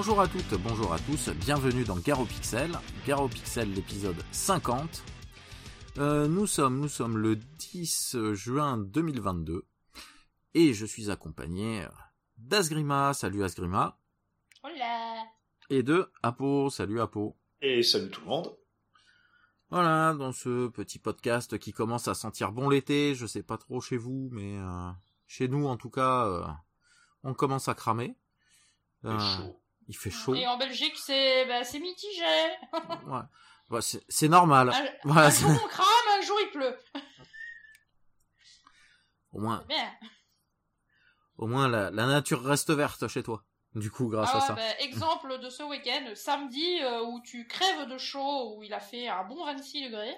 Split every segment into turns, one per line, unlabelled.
Bonjour à toutes, bonjour à tous, bienvenue dans Garo Pixel, Garo Pixel l'épisode 50. Euh, nous sommes, nous sommes le 10 juin 2022 et je suis accompagné d'Asgrima, salut Asgrima.
Hola.
Et de Apo, salut Apo.
Et salut tout le monde.
Voilà, dans ce petit podcast qui commence à sentir bon l'été, je sais pas trop chez vous, mais euh, chez nous en tout cas, euh, on commence à cramer.
Chaud.
Il fait chaud.
Et en Belgique, c'est bah, c'est mitigé.
ouais. Ouais, c'est normal.
Un,
Voilà,
un jour on crame, un jour il pleut.
au moins,
bien.
au moins la, la nature reste verte chez toi. Du coup, grâce
Ah
à ça.
bah, exemple de ce week-end, samedi, euh, où tu crèves de chaud, où il a fait un bon 26 degrés.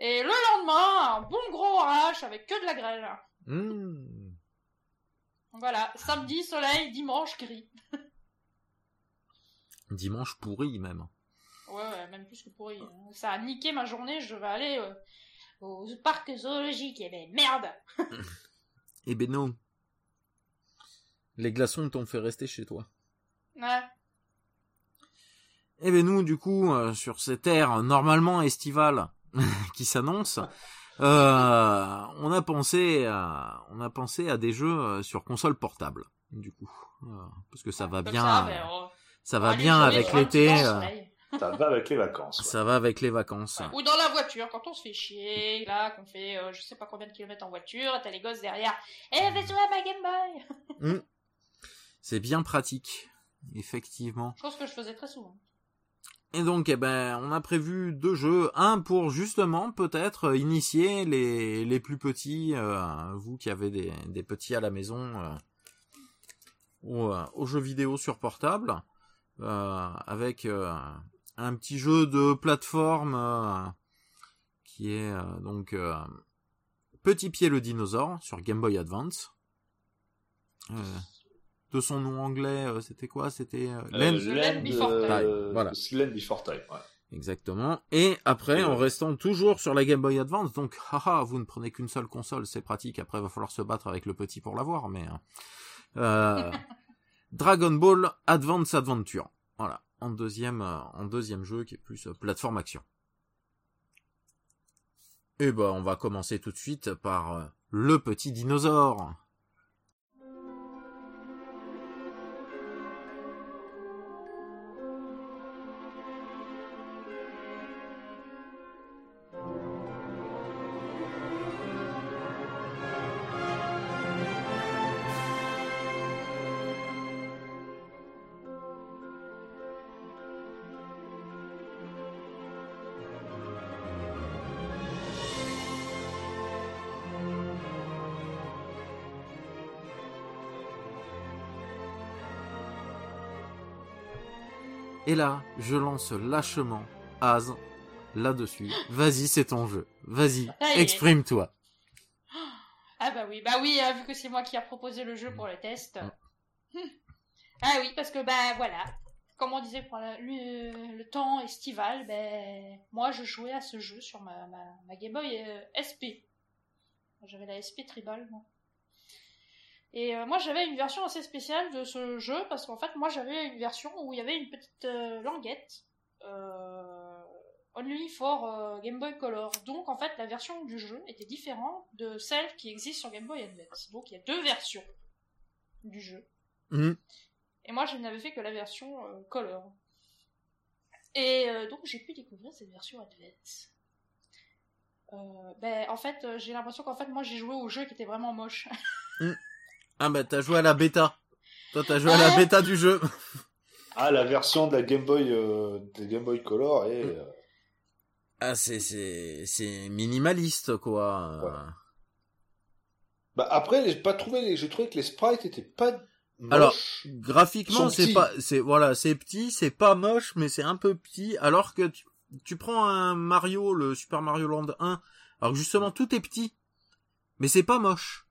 Et le lendemain, un bon gros orage avec que de la grêle.
Mmh.
Voilà, samedi, soleil, dimanche, gris.
Dimanche pourri même.
Ouais, ouais, même plus que pourri. Ça a niqué ma journée, je vais aller euh, au parc zoologique. Et ben merde
Eh ben non. Les glaçons t'ont fait rester chez toi.
Ouais.
Eh ben nous, du coup, euh, sur cette ère normalement estivale qui s'annonce, euh, on a pensé, à, on a pensé à des jeux euh, sur console portable. Du coup, parce que ça va bien,
ça, ben,
ça va bien avec l'été, euh.
Ça va avec les vacances. ouais.
ça va avec les vacances.
Ou dans la voiture, quand on se fait chier, là, qu'on fait euh, je sais pas combien de kilomètres en voiture, et t'as les gosses derrière. Eh, fais jouer à ma Game Boy
C'est bien pratique, effectivement.
Chose que je faisais très souvent.
Et donc, eh ben, on a prévu deux jeux. Un pour justement peut-être initier les, les plus petits, euh, vous qui avez des, des petits à la maison, euh, aux, euh, aux jeux vidéo sur portable, euh, avec euh, un petit jeu de plateforme euh, qui est euh, donc euh, Petit Pied le dinosaure sur Game Boy Advance. Euh, de son nom anglais, euh, c'était quoi? C'était euh,
Euh,
Lens-
Land Before
euh,
Time, voilà.
Land Before Time, ouais.
Exactement. Et après, en restant toujours sur la Game Boy Advance, donc, haha, vous ne prenez qu'une seule console, c'est pratique. Après, va falloir se battre avec le petit pour l'avoir, mais euh, Dragon Ball Advance Adventure. Voilà, en deuxième, euh, en deuxième jeu qui est plus euh, plateforme action. Et ben, on va commencer tout de suite par euh, le petit dinosaure. Et là, je lance lâchement Az là-dessus. Vas-y, c'est ton jeu. Vas-y,
Allez.
exprime-toi.
Ah bah oui, bah oui, hein, vu que c'est moi qui a proposé le jeu pour le test. Hmm. Ah oui, parce que bah voilà, comme on disait pour la- le, le temps estival, ben moi je jouais à ce jeu sur ma, ma, ma Game Boy euh, SP. J'avais la SP Tribal, moi. Et euh, moi j'avais une version assez spéciale de ce jeu parce qu'en fait moi j'avais une version où il y avait une petite euh, languette euh, only for euh, Game Boy Color. Donc en fait la version du jeu était différente de celle qui existe sur Game Boy Advance. Donc il y a deux versions du jeu.
Mhm.
Et moi je n'avais fait que la version Color. Et donc j'ai pu découvrir cette version Advance. Euh, ben en fait j'ai l'impression qu'en fait moi j'ai joué au jeu qui était vraiment moche.
Ah bah t'as joué à la bêta. Toi t'as joué à la
Ouais.
bêta du jeu.
Ah, la version de la Game Boy, euh, de Game Boy Color est,
Mm.
euh,
Ah c'est c'est c'est minimaliste quoi.
Ouais. Bah après, j'ai pas trouvé les... j'ai trouvé que les sprites étaient pas moches.
Alors, Graphiquement c'est pas c'est voilà c'est petit c'est pas moche mais c'est un peu petit alors que tu, tu prends un Mario le Super Mario Land 1 alors que justement tout est petit mais c'est pas moche.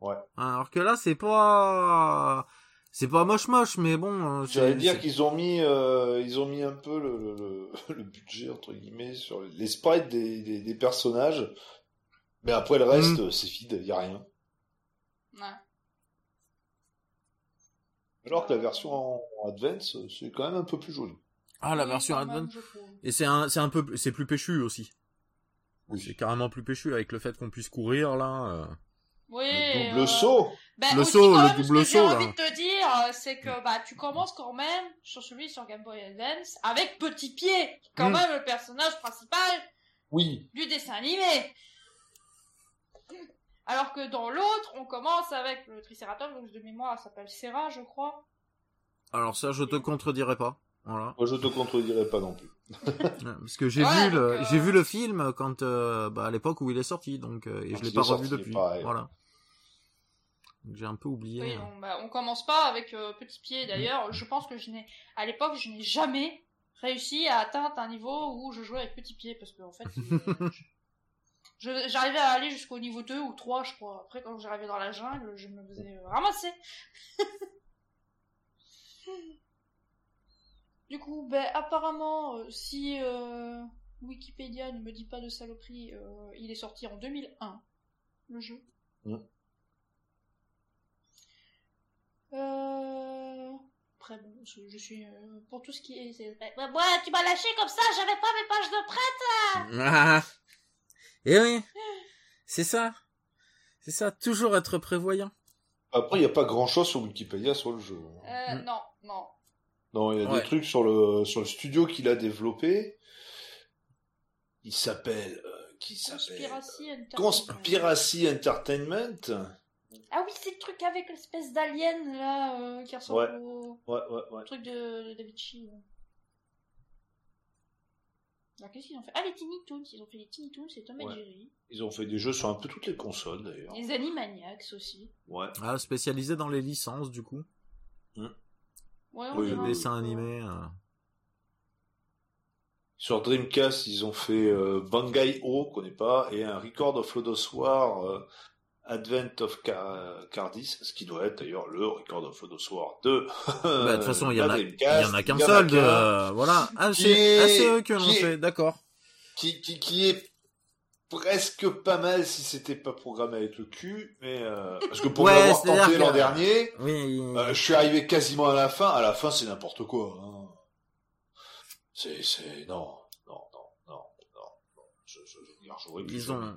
Ouais.
Alors que là c'est pas c'est pas moche moche mais bon. euh,
J'allais dire qu'ils ont mis, euh, ils ont mis un peu le, le, le- le budget entre guillemets sur les sprites des, des, des personnages, mais après le reste,
Mm.
c'est vide, y a rien.
Ouais.
Alors que la version en Advance, c'est quand même un peu plus joli.
Ah, la version Advance. Et c'est un, c'est un peu, c'est plus péchu aussi.
Oui.
C'est carrément plus péchu avec le fait qu'on puisse courir là.
Oui.
Le double
euh,
saut.
Ben,
Le
aussi,
saut,
quand
le
même,
double
ce que
saut,
J'ai envie de te dire, euh, c'est que bah tu commences quand même sur celui sur Game Boy Advance avec Petit Pied, qui est quand
Mm.
même le personnage principal
Oui.
du dessin animé. Alors que dans l'autre, on commence avec le Triceratops, donc de mémoire, ça s'appelle Serra, je crois.
Alors ça, je te contredirai pas. Voilà.
Moi, je te contredirai pas non plus.
Parce que j'ai
Ouais,
vu le,
euh,
j'ai vu le film quand, euh, bah, à l'époque où il est sorti, donc euh, et
Quand
je l'ai pas revu depuis.
pareil.
Voilà. J'ai un peu oublié.
Oui, on, bah, on commence pas avec euh, Petit Pied. D'ailleurs, je pense que je n'ai, à l'époque, je n'ai jamais réussi à atteindre un niveau où je jouais avec Petit Pied, parce que en fait, j'arrivais à aller jusqu'au niveau 2 ou 3, je crois. Après, quand j'arrivais dans la jungle, je me faisais ramasser. du coup, ben, apparemment, euh, si euh, Wikipédia ne me dit pas de saloperie, euh, il est sorti en 2001, le jeu.
Mm.
Euh... Après, bon, je, je suis euh, pour tout ce qui est. Ouais, ouais, tu m'as lâché comme ça, j'avais pas mes pages de prêt.
Ah. Et oui, c'est ça, c'est ça. Toujours être prévoyant.
Après, il n'y a pas grand chose sur Wikipédia sur le jeu.
Euh,
Mm.
non, non.
Non, il y a
Ouais.
des trucs sur le, sur le studio qu'il a développé. Il s'appelle, euh, qui s'appelle?
Conspiracy Entertainment.
Conspiracy Entertainment.
Ah oui, c'est le truc avec l'espèce d'alien là euh, qui ressemble
Ouais.
au
Ouais, ouais, ouais.
truc de, de. Alors qu'est-ce qu'ils ont fait? Ah les Tiny Toons, ils ont fait les Tiny Toons et Tom et. Jerry.
Ils ont fait des jeux sur un peu toutes les consoles d'ailleurs.
Les Animaniacs aussi.
Ouais.
Ah, spécialisé dans les licences du coup.
Ouais, on
Oui,
dessins
ça.
animés. euh.
Sur Dreamcast, ils ont fait euh, Bangai O, qu'on connaît pas, et un Record of Lodoss War euh, Advent of Car- Cardis, ce qui doit être d'ailleurs le Record of Lodoss War 2.
Bah, de toute façon, il y en a, il y
Dreamcast.
en a qu'un seul. De... euh, Voilà. Ah, c'est ah, c'est eux qui l'ont fait. D'accord.
qui, qui, qui est presque pas mal si c'était pas programmé avec le cul, mais euh, parce que pour
Ouais,
l'avoir tenté
que-
l'an dernier,
Oui.
euh, je suis arrivé quasiment à la fin. À la fin, c'est n'importe quoi. Hein. C'est, c'est non, non, non, non, non. Je, je, je, je, je, je,
Ils ont,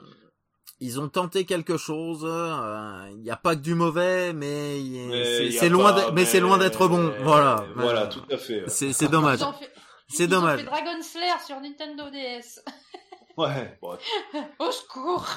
ils ont tenté quelque chose. euh, Il n'y a pas que du mauvais, mais, c'est loin,
pas-
mais c'est loin d'être bon. Voilà.
Voilà,
Euh,
tout à fait.
C'est c'est dommage. C'est dommage.
ont fait Dragon Slayer sur Nintendo DS.
Ouais. Bon,
Au secours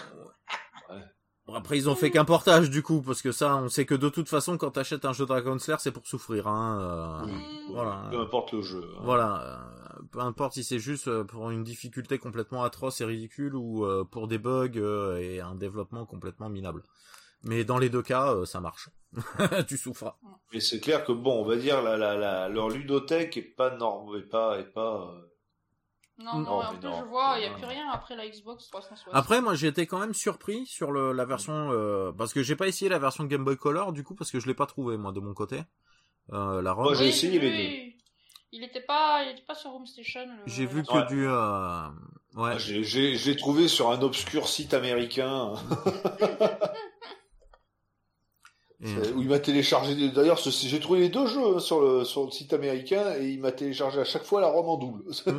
Bon, après, ils ont fait qu'un portage du coup, parce que ça, on sait que de toute façon, quand t'achètes un jeu Dragon Slayer, c'est pour souffrir. Hein, euh,
oui,
Mm.
voilà.
Peu importe le jeu. hein.
Voilà. euh, Peu importe si c'est juste euh, pour une difficulté complètement atroce et ridicule ou pour des bugs et un développement complètement minable. Mais dans les deux cas, ça marche. tu souffres.
Mais c'est clair que bon, on va dire la, la, la, leur ludothèque est pas norme, est pas, est pas.
Non,
Non,
en
mais
plus
non.
je vois, il n'y a plus rien après la Xbox 360.
Après, moi, j'ai été quand même surpris sur le, la version euh, parce que j'ai pas essayé la version Game Boy Color du coup parce que je l'ai pas trouvé moi de mon côté. Euh, la.
Moi, j'ai essayé les
Il était pas, il était pas sur Home Station. le-
J'ai vu que
Ouais.
du euh, ouais.
J'ai, j'ai, je l'ai trouvé sur un obscur site américain Euh, où il m'a téléchargé. D'ailleurs, j'ai trouvé les deux jeux hein, sur le sur le site américain et il m'a téléchargé à chaque fois la ROM en double.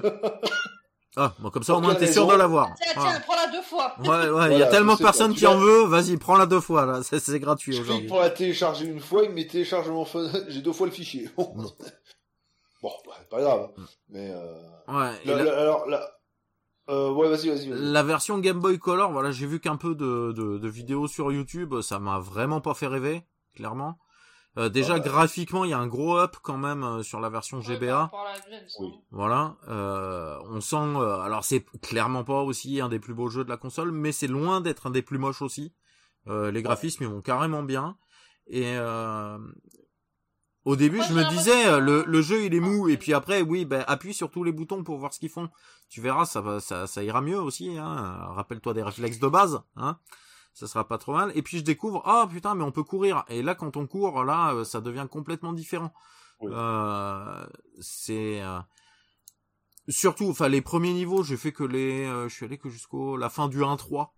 Ah, bon, comme ça au moins t'es sûr de l'avoir.
Tiens, tiens, prends-la deux fois.
Ouais, ouais, il y a tellement de personnes qui en veut, vas-y, prends-la deux fois, là, c'est gratuit aujourd'hui.
pour la télécharger une fois, il me télécharge mon. J'ai deux fois le fichier. Bon, bah, pas grave.
Mm.
Mais euh...
Ouais,
alors là, euh, ouais, vas-y, vas-y.
la version Game Boy Color, voilà, j'ai vu qu'un peu de, de, de vidéos sur YouTube, ça m'a vraiment pas fait rêver, clairement. Euh, déjà,
Ah bah.
graphiquement, il y a un gros up quand même euh, sur la version GBA.
Oui.
Voilà, euh, on sent. euh, alors c'est clairement pas aussi un des plus beaux jeux de la console, mais c'est loin d'être un des plus moches aussi. Euh, les graphismes ils vont carrément bien. Et euh, au début,
Moi,
je me disais euh, le, le jeu il est mou, et puis après, oui, ben appuie sur tous les boutons pour voir ce qu'ils font. Tu verras, ça va, ça, ça ira mieux aussi. Hein. Rappelle-toi des réflexes de base, hein. Ça sera pas trop mal. Et puis je découvre, ah putain, mais on peut courir. Et là, quand on court, là, euh, ça devient complètement différent.
Oui.
Euh, c'est euh, surtout, enfin les premiers niveaux, j'ai fait que les, euh, je suis allé que jusqu'au la fin du 1-3.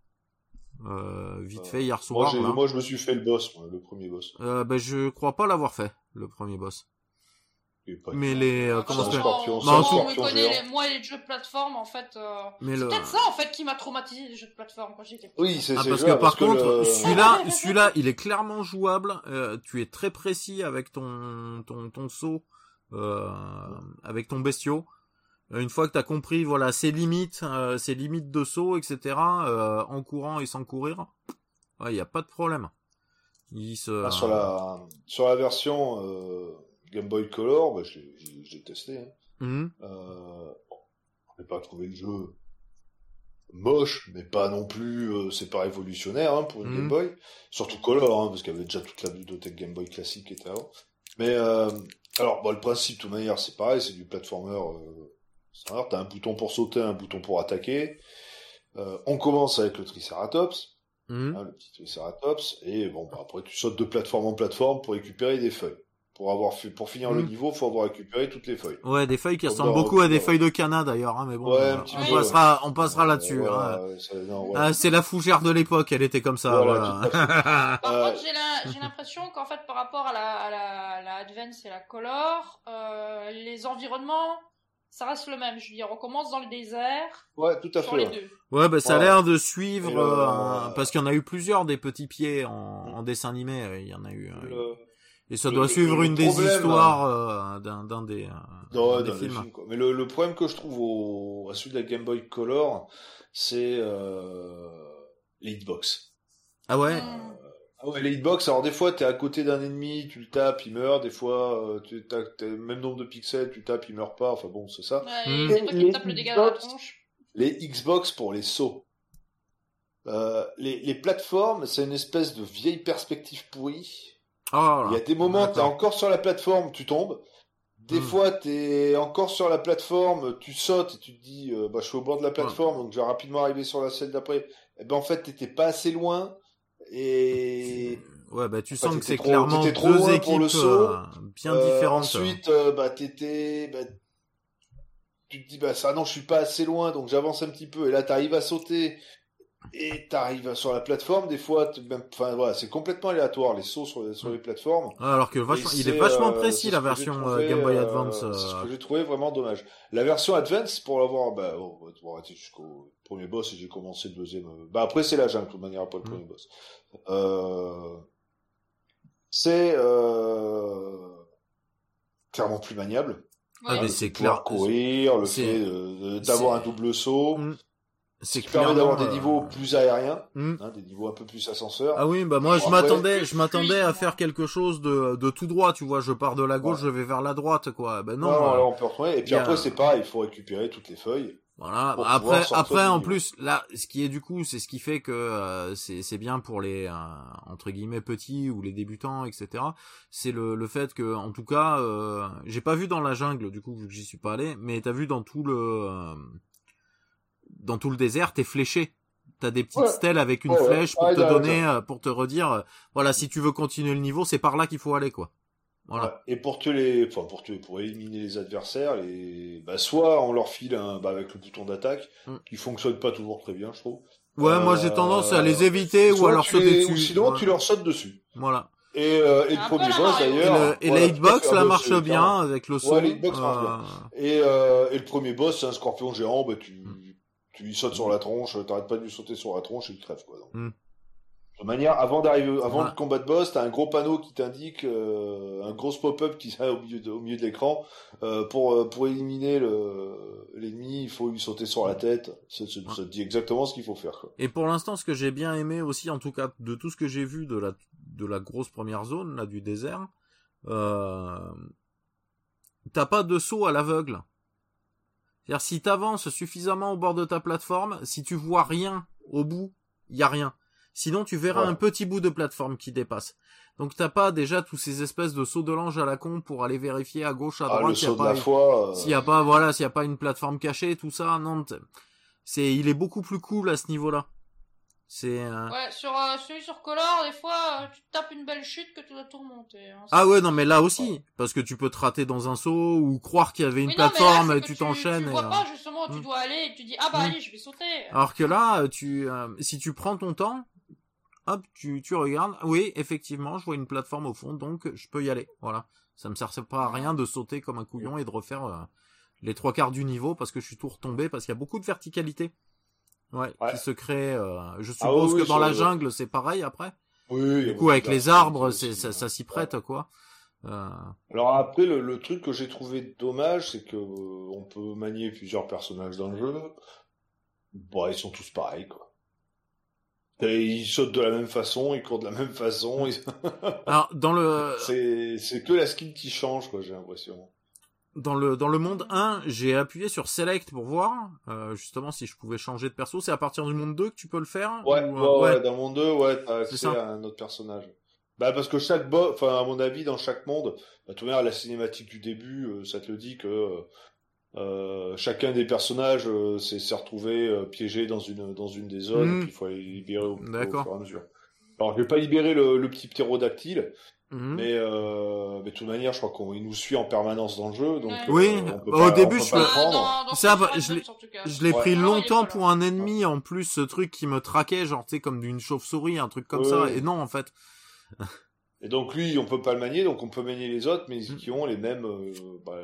Euh, vite
Euh,
fait hier soir.
moi, je me suis fait le boss, moi, le premier boss.
Euh, ben, je crois pas l'avoir fait. le premier boss. Mais les euh, comment
c'est
ça
scorpion,
Bah, on connaît, les- moi les jeux de plateforme en fait. euh, C'est
le
peut-être ça en fait qui m'a traumatisé les jeux de plateforme quand j'étais petit.
Oui, c'est
ah, parce que par contre,
le-
celui-là, celui-là, il est clairement jouable. euh, tu es très précis avec ton ton ton saut, euh, avec ton bestiau. Euh, Une fois que t'as compris, voilà, ses limites, euh, ses limites de saut, etc. euh, en courant et sans courir, il y a pas de problème. Il se.
Ah, sur la sur la version euh, Game Boy Color, bah, l'ai testé. Hein. On n'a pas trouvé le jeu moche, mais pas non plus, euh, c'est pas révolutionnaire hein, pour une. Game Boy. Surtout Color, hein, parce qu'il y avait déjà toute la bibliothèque Game Boy classique qui était avant. Mais euh, alors, bon, le principe, de toute manière, c'est pareil, c'est du platformer. Standard. T'as un bouton pour sauter, un bouton pour attaquer. Euh, on commence avec le Triceratops,
Mhm.
hein, le petit Triceratops, et bon, bah, après tu sautes de plateforme en plateforme pour récupérer des feuilles. Pour avoir fait, pour finir le
Mhm.
niveau, faut avoir récupéré toutes les feuilles.
Ouais, des feuilles qui ressemblent beaucoup à des feuilles de canard d'ailleurs, hein, mais bon,
Ouais,
euh, on
peu,
passera, on passera là-dessus.
voilà,
hein. Ah, c'est la fougère de l'époque, elle était comme ça.
Voilà,
voilà.
Par
Euh,
contre, j'ai l'impression qu'en fait, par rapport à la, à la, à la Advance et la Color, euh, les environnements, ça reste le même. Je veux dire, on commence dans le désert
Ouais, tout à
sur
fait.
les
ouais.
deux.
Ouais, bah ça a l'air de suivre,
le-
euh, un- parce qu'il y en a eu plusieurs des petits pieds en, en dessin animé. euh, Il y en a eu. euh,
Le-
Et ça
le-
doit
le-
suivre
le
une des
problème,
histoires euh, d'un d'un des, euh, films.
films, quoi. Mais le, le problème que je trouve au, à celui de la Game Boy Color, c'est euh, les hitbox.
Ah ouais?
Ah ouais, les hitbox, alors des fois t'es à côté d'un ennemi, tu le tapes, il meurt, des fois euh, tu as le même nombre de pixels, tu tapes, il meurt pas, enfin bon, c'est ça.
Ouais, et qui
Les
le dégât dans la
Xbox,
tronche.
Les Xbox pour les sauts. Euh, les, les plateformes, c'est une espèce de vieille perspective pourrie.
Oh
Il y a des moments, t'es encore sur la plateforme, tu tombes. Des
Hmm.
fois, t'es encore sur la plateforme, tu sautes et tu te dis, euh, bah, je suis au bord de la plateforme, donc je vais rapidement arriver sur la scène d'après. Eh ben, en fait, t'étais pas assez loin et
Ouais, bah tu
Enfin,
sens que c'est clairement
trop
deux équipes
pour le saut.
euh, bien
euh,
différentes.
ensuite, euh, bah, t'étais, bah, tu te dis, bah, ça, non, je suis pas assez loin, donc j'avance un petit peu et là, t'arrives à sauter et t'arrives sur la plateforme. Des fois, même, enfin, voilà, c'est complètement aléatoire les sauts sur les, sur les plateformes.
Ouais, alors que vachement, il est vachement
euh,
précis la version
trouvé,
euh, Game Boy
euh,
Advance.
C'est ce
euh,
que j'ai trouvé vraiment dommage. La version Advance, pour l'avoir, bah, on va arrêter jusqu'au premier boss et j'ai commencé le deuxième. euh, Bah, après, c'est la jungle, de toute manière, après le
Mm.
premier boss. Euh, c'est, euh, clairement plus maniable.
Ah, mais
Le
c'est clair.
courir, le fait d'avoir un double saut,
Mm. C'est
permet d'avoir des niveaux
euh,
plus aériens,
mm.
hein, des niveaux un peu plus ascenseurs.
Ah oui, bah moi je m'attendais, je m'attendais à faire quelque chose de, de tout droit, tu vois. Je pars de la gauche,
Ouais.
je vais vers la droite, quoi. Ben non.
Non, non,
euh,
là, on peut retrouver. Et puis
a-
après, c'est pareil, il faut récupérer toutes les feuilles.
Voilà.
pour
Après, après en plus, là, ce qui est du coup, c'est ce qui fait que euh, c'est c'est bien pour les euh, entre guillemets petits ou les débutants, etc. C'est le le fait que, en tout cas, euh, j'ai pas vu dans la jungle, du coup, vu que j'y suis pas allé, mais t'as vu dans tout le euh, dans tout le désert, t'es fléché. T'as des petites
Ouais.
stèles avec une
Ouais, ouais.
flèche pour
Ah,
te donner, euh, pour te redire, euh, voilà, si tu veux continuer le niveau, c'est par là qu'il faut aller, quoi. Voilà.
Et pour tuer les, enfin, pour tuer, pour éliminer les adversaires, les, bah, soit on leur file un, bah, avec le bouton d'attaque,
Mm.
qui fonctionne pas toujours très bien, je trouve.
Ouais, moi
Euh,
j'ai tendance à les éviter ou alors
tu
sauter
les-
dessus.
Ou sinon, tu leur sautes dessus.
Voilà.
Et, euh, et le premier boss d'ailleurs.
le, et
voilà,
la
à
hitbox, là, marche bien avec le son.
Ouais, la hitbox marche bien.
euh,
Et, euh, et le premier boss, c'est un scorpion géant, bah, tu,
Mm.
tu lui sautes sur la tronche, t'arrêtes pas de lui sauter sur la tronche et il crève, quoi. donc. De manière, avant d'arriver, avant le combat de boss, t'as un gros panneau qui t'indique, euh, un gros pop-up qui est au milieu de, au milieu de l'écran, euh, pour, euh, pour éliminer le, l'ennemi, il faut lui sauter sur la tête. Ça, ça- ça te dit exactement ce qu'il faut faire, quoi.
Et pour l'instant, ce que j'ai bien aimé aussi, en tout cas, de tout ce que j'ai vu de la, de la grosse première zone, là, du désert, euh, t'as pas de saut à l'aveugle. C'est-à-dire, si t'avances suffisamment au bord de ta plateforme, si tu vois rien au bout, y a rien. Sinon, tu verras
Ouais.
un petit bout de plateforme qui dépasse. Donc, t'as pas déjà tous ces espèces de sauts de l'ange à la con pour aller vérifier à gauche, à
Ah,
droite,
le
s'il y a
saut de
pas
la foi, euh,
s'il y a pas, voilà, s'il y a pas une plateforme cachée, tout ça, non, c'est, il est beaucoup plus cool à ce niveau-là. C'est, euh,
Ouais, sur euh, celui sur Color, des fois, euh, tu te tapes une belle chute que tu dois tout remonter. hein.
ah ouais, non, mais là aussi, parce que tu peux te rater dans un saut ou croire qu'il y avait une
Oui, non, mais là,
plateforme et tu
Tu
t'enchaînes.
Tu
et,
vois
euh,
pas, justement, tu
hmm.
dois aller et tu dis, ah bah
Hmm.
allez, je vais sauter.
Alors que là, tu, euh, si tu prends ton temps, hop, tu, tu regardes. Oui, effectivement, je vois une plateforme au fond, donc je peux y aller. Voilà. Ça me sert pas à rien de sauter comme un couillon et de refaire euh, les trois quarts du niveau parce que je suis tout retombé parce qu'il y a beaucoup de verticalité. Ouais, qui se crée. Euh, je
Ah
suppose
oui,
que dans la
le-
jungle, c'est pareil après.
Oui,
Du coup, avec les arbres, c'est ça, ça s'y
ouais.
prête quoi. Euh,
Alors après, le, le truc que j'ai trouvé dommage, c'est que euh, on peut manier plusieurs personnages dans le jeu. Bon, ils sont tous pareils, quoi. Ils sautent de la même façon, ils courent de la même façon. ils-
Alors dans le
c'est que la skin qui change, quoi. J'ai l'impression.
dans le dans le monde 1, j'ai appuyé sur select pour voir euh, justement si je pouvais changer de perso. C'est à partir du monde 2 que tu peux le faire
Ouais,
ou,
ouais,
euh,
ouais, dans le monde 2, ouais, t'as accès à un autre personnage. Bah parce que chaque boss, enfin à mon avis, dans chaque monde, bah, tout la cinématique du début, euh, ça te le dit que euh, chacun des personnages euh, s'est s'est retrouvé euh, piégé dans une dans une des zones,
Mhm.
et puis il faut les libérer au, fur et à mesure. Alors je vais pas libérer le, le petit ptérodactyle,
Mhm.
mais euh, mais de toute manière, je crois qu'on il nous suit en permanence dans le jeu, donc euh,
Oui,
on peut
au début,
on peut
je
pas le-
Ça, je l'ai-
Ouais.
pris
est
longtemps pour un ennemi, en plus ce truc qui me traquait, genre tu sais comme d'une chauve-souris, un truc comme
Ouais,
ça. Et non, en fait.
Et donc lui, on peut pas le manier, donc on peut manier les autres, mais
Mm.
qui ont les mêmes, euh, bah,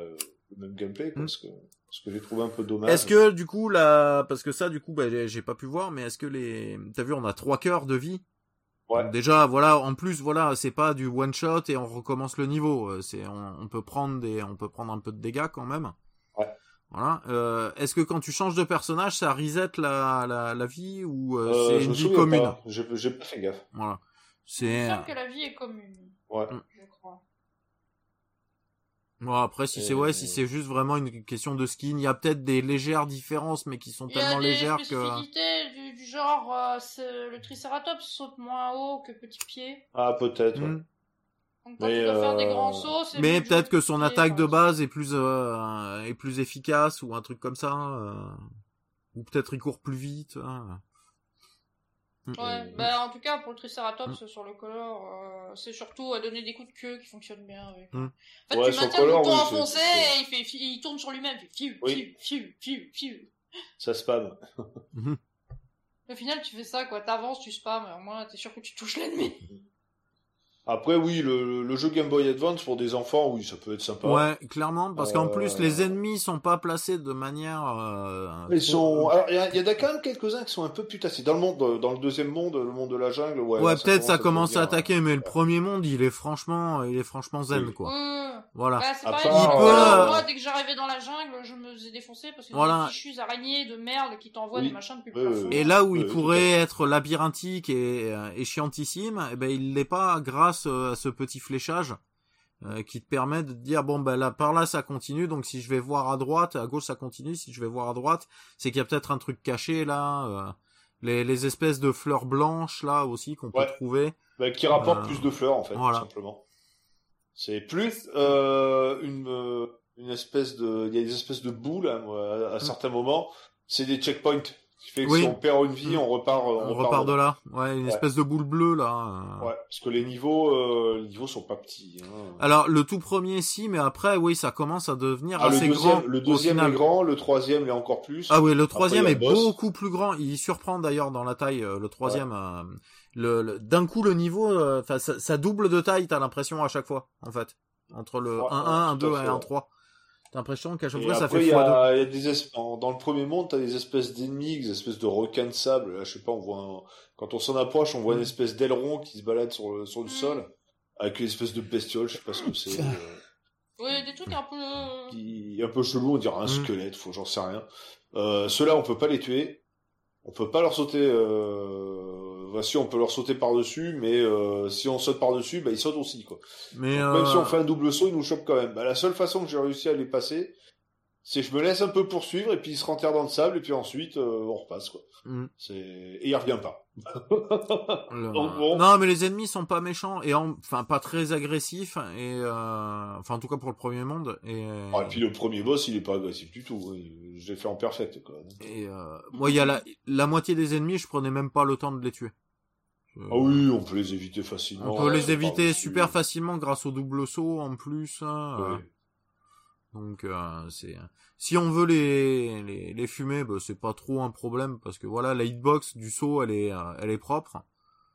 le même gameplay, quoi,
Mm.
ce que, ce que j'ai trouvé un peu dommage.
Est-ce que du coup là, parce que ça du coup, bah, j'ai pas pu voir, mais est-ce que les, t'as vu, on a trois cœurs de vie?
Ouais.
Donc déjà, voilà, en plus, voilà, c'est pas du one shot et on recommence le niveau. euh, C'est, on, on peut prendre des, on peut prendre un peu de dégâts quand même.
Ouais.
Voilà. Euh, est-ce que quand tu changes de personnage, ça reset la, la, la vie ou euh,
Euh,
c'est une vie commune?
J'ai pas fait gaffe.
Voilà. C'est.
que la vie est commune.
Ouais.
Crois.
Bon, après, si c'est ouais, si c'est juste vraiment une question de skin, il y a peut-être des légères différences, mais qui sont
Il y a
tellement
des
légères que.
spécificités du, du genre, euh, le Triceratops saute moins haut que Petit Pied.
Ah, peut-être. ouais.
Hmm.
Donc
Mais,
faire des
euh,
grands sauts, c'est
Mais peut-être que son attaque de base est plus euh, est plus efficace ou un truc comme ça, euh, ou peut-être il court plus vite. hein.
Ouais,
Et-
bah en tout cas pour le Triceratops
Mm.
sur le color, euh, c'est surtout à donner des coups de queue qui fonctionnent bien avec.
Mm.
En fait,
Ouais,
tu maintiens le bouton
oui,
enfoncé et il, fait, il tourne sur lui-même, il fait fiu,
Oui.
fiu, fiu, fiu, fiu.
Ça spam.
Mhm.
Au final, tu fais ça, quoi. T'avances, tu spams, au moins t'es sûr que tu touches l'ennemi.
Après, oui, le, le jeu Game Boy Advance pour des enfants, oui, ça peut être sympa.
Ouais, clairement, parce qu'en
Euh,
plus les ennemis sont pas placés de manière. euh,
Ils sont. Alors, il y, y en a quand même quelques-uns qui sont un peu putassés. Dans le monde, dans le deuxième monde, le monde de la jungle, ouais.
Ouais, peut-être ça commence à attaquer, mais le premier monde, il est franchement, il est franchement zen,
Oui.
quoi.
Ouais.
Voilà.
Ouais, c'est pareil.
part,
moi,
euh,
moi, dès que j'arrivais dans la jungle, je me faisais défoncer parce que
Voilà.
des fichues araignées de merde qui t'envoient
Oui.
des machins depuis le plafond.
Et là où
Ouais,
il pourrait être labyrinthique et, euh, et chiantissime, eh ben il l'est pas grâce euh, à ce petit fléchage euh, qui te permet de te dire bon ben là par là ça continue donc si je vais voir à droite à gauche ça continue si je vais voir à droite c'est qu'il y a peut-être un truc caché là euh, les, les espèces de fleurs blanches là aussi qu'on peut trouver
Bah, qui rapporte
Euh,
plus de fleurs, en fait,
voilà.
tout simplement. C'est plus une, une espèce de... Il y a des espèces de boules, hein, à, à certains moments. C'est des checkpoints. Ce qui fait que.
Oui.
si on perd une vie, on repart...
on, repart de là ouais une
Ouais.
espèce de boule bleue là euh.
Ouais, parce que les niveaux, euh, les niveaux sont pas petits. Hein.
alors le tout premier si mais après oui ça commence à devenir
Ah, le
assez
deuxième,
grand
le deuxième est grand, le troisième l'est encore plus.
Ah oui, le troisième est beaucoup plus grand. Il surprend d'ailleurs dans la taille. euh, le troisième, euh, le, le- d'un coup le niveau, euh, enfin ça, ça double de taille. T'as l'impression à chaque fois, en fait, entre le
Ouais,
1-1,
ouais,
1-2
tout à
et
fait,
1-3. T'as l'impression qu'à chaque fois ça fait
il y,
x2.
a, il y a des espèces, dans, le premier monde, t'as des espèces d'ennemis, des espèces de requins de sable. Là, je sais pas, on voit un- quand on s'en approche, on voit une
Mm.
espèce d'aileron qui se balade sur le, sur le
Mm.
sol, avec une espèce de bestiole, je sais pas ce que c'est. euh,
Ouais, des trucs un peu.
qui un peu chelou, on dirait un
Mm.
squelette, faut j'en sais rien. Euh, Ceux-là, on peut pas les tuer. On peut pas leur sauter. Euh... bah, si, on peut leur sauter par dessus, mais euh, si on saute par dessus, bah ils sautent aussi quoi.
Mais
Donc, Même
euh,
si on fait un double saut, ils nous chopent quand même. Bah, la seule façon que j'ai réussi à les passer, c'est je me laisse un peu poursuivre et puis ils se renterrent dans le sable et puis ensuite euh, on repasse quoi.
mm,
C'est et il revient pas.
le-
Donc, bon.
non, mais les ennemis sont pas méchants et en- enfin pas très agressifs et euh, enfin en tout cas pour le premier monde et.
Ah, et puis le premier boss, il est pas agressif du tout. Je l'ai fait en perfect quoi.
et, euh, moi, il y a la, la moitié des ennemis, je prenais même pas le temps de les tuer. Je-
Ah oui, on peut les éviter facilement.
On peut les éviter super facilement grâce au double saut en plus. hein, euh, donc euh, c'est si on veut les les, les fumer, bah, c'est pas trop un problème parce que voilà la hitbox du saut elle est euh, elle est propre.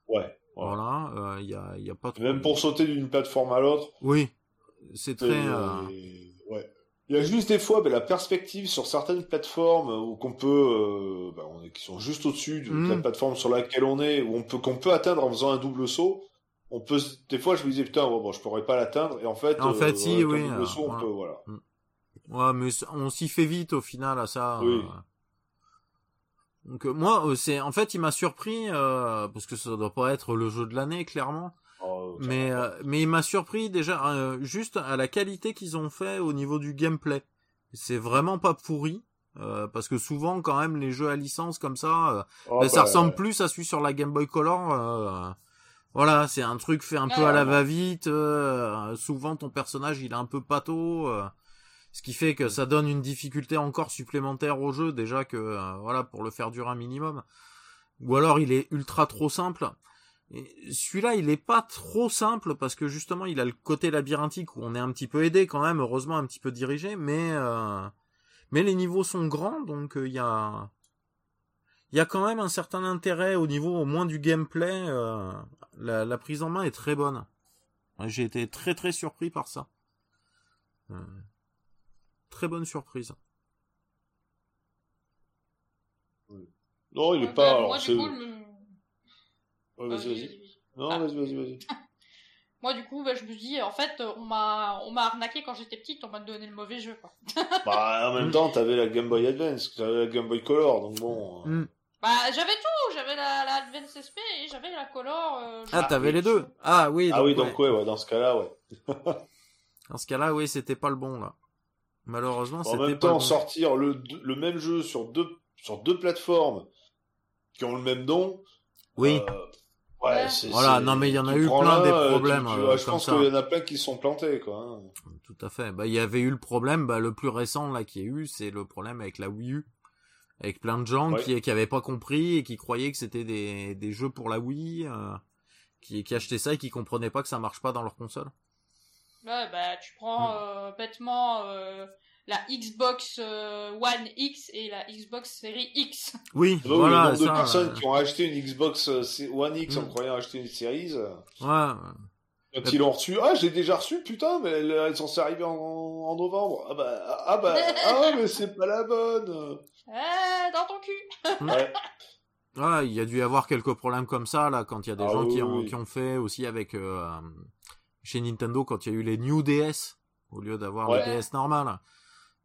Ouais.
Voilà, il y a, y a pas trop...
Même pour sauter d'une plateforme à l'autre.
Oui, c'est très.
Ouais. Il y a juste des fois ben, la perspective sur certaines plateformes où qu'on peut, euh, ben, on est, qui sont juste au-dessus de, la mm. plateforme sur laquelle on est, où on peut qu'on peut atteindre en faisant un double saut. On peut, des fois, je me disais putain, bon, je pourrais pas l'atteindre, et en fait,
en fait, euh, si, oui,
double saut, on peut, voilà. Mm.
Ouais, mais on s'y fait vite au final à ça. Oui. Euh. Donc moi, c'est en fait, il m'a surpris parce que ça doit pas être le jeu de l'année, clairement. Oh, mais euh, mais il m'a surpris déjà euh, juste à la qualité qu'ils ont fait au niveau du gameplay. C'est vraiment pas pourri. Euh, parce que souvent quand même les jeux à licence comme ça, oh, ben, ça bah, ressemble plus à celui sur la Game Boy Color. voilà, c'est un truc fait un peu à la va-vite. souvent ton personnage il est un peu pâteau, ce qui fait que ça donne une difficulté encore supplémentaire au jeu déjà que voilà pour le faire durer un minimum. Ou alors il est ultra trop simple celui-là, il est pas trop simple parce que justement, il a le côté labyrinthique où on est un petit peu aidé quand même, heureusement un petit peu dirigé, mais euh, mais les niveaux sont grands, donc euh, il y a il y a quand même un certain intérêt au niveau au moins du gameplay. Euh, la, la, prise en main est très bonne. J'ai été très très surpris par ça. très bonne surprise.
Non, il est pas. Alors, vas-y, vas-y. Non,
ah.
vas-y, vas-y, vas-y.
Moi, du coup, bah, je me dis, en fait, on m'a, on m'a arnaqué quand j'étais petite, on m'a donné le mauvais jeu, quoi.
bah, en même temps, t'avais la Game Boy Advance, t'avais la Game Boy Color, donc bon. Euh.
Mm. Bah, j'avais tout, j'avais la, la, Advance SP et j'avais la Color. Euh,
ah, t'avais les deux. Ah oui.
ah oui, donc ouais, ouais, dans ce cas-là, ouais.
dans ce cas-là, oui, c'était pas le bon là. Malheureusement, c'était pas.
En même temps, sortir le, le même jeu sur deux, sur deux plateformes qui ont le même nom.
Oui.
Euh, Ouais,
voilà, non mais il y en a eu plein des problèmes.
Euh, je pense qu'il y en a plein qui sont plantés, quoi. Hein.
Tout à fait. Bah, il y avait eu le problème, bah, le plus récent là qui a eu, c'est le problème avec la Wii U, avec plein de gens qui qui avaient pas compris et qui croyaient que c'était des des jeux pour la Wii, euh, qui qui achetaient ça et qui comprenaient pas que ça marche pas dans leur console.
Ouais, bah tu prends hmm. euh, bêtement euh, la Xbox euh, One X et la Xbox Series X.
Oui,
voilà, le nombre de personnes qui ont acheté une Xbox euh, One X en mm. croyant acheter une Series.
Ouais.
Quand ils l'ont reçu, ah j'ai déjà reçu, putain, mais elle, elle s'en arrivée en, en, novembre. Ah bah, ah bah, ah mais c'est pas la bonne.
Eh, dans ton cul.
ouais.
Ouais, il y a dû y avoir quelques problèmes comme ça là quand il y a des ah gens qui, ont, qui ont fait aussi avec euh, chez Nintendo quand il y a eu les New DS au lieu d'avoir les DS normales.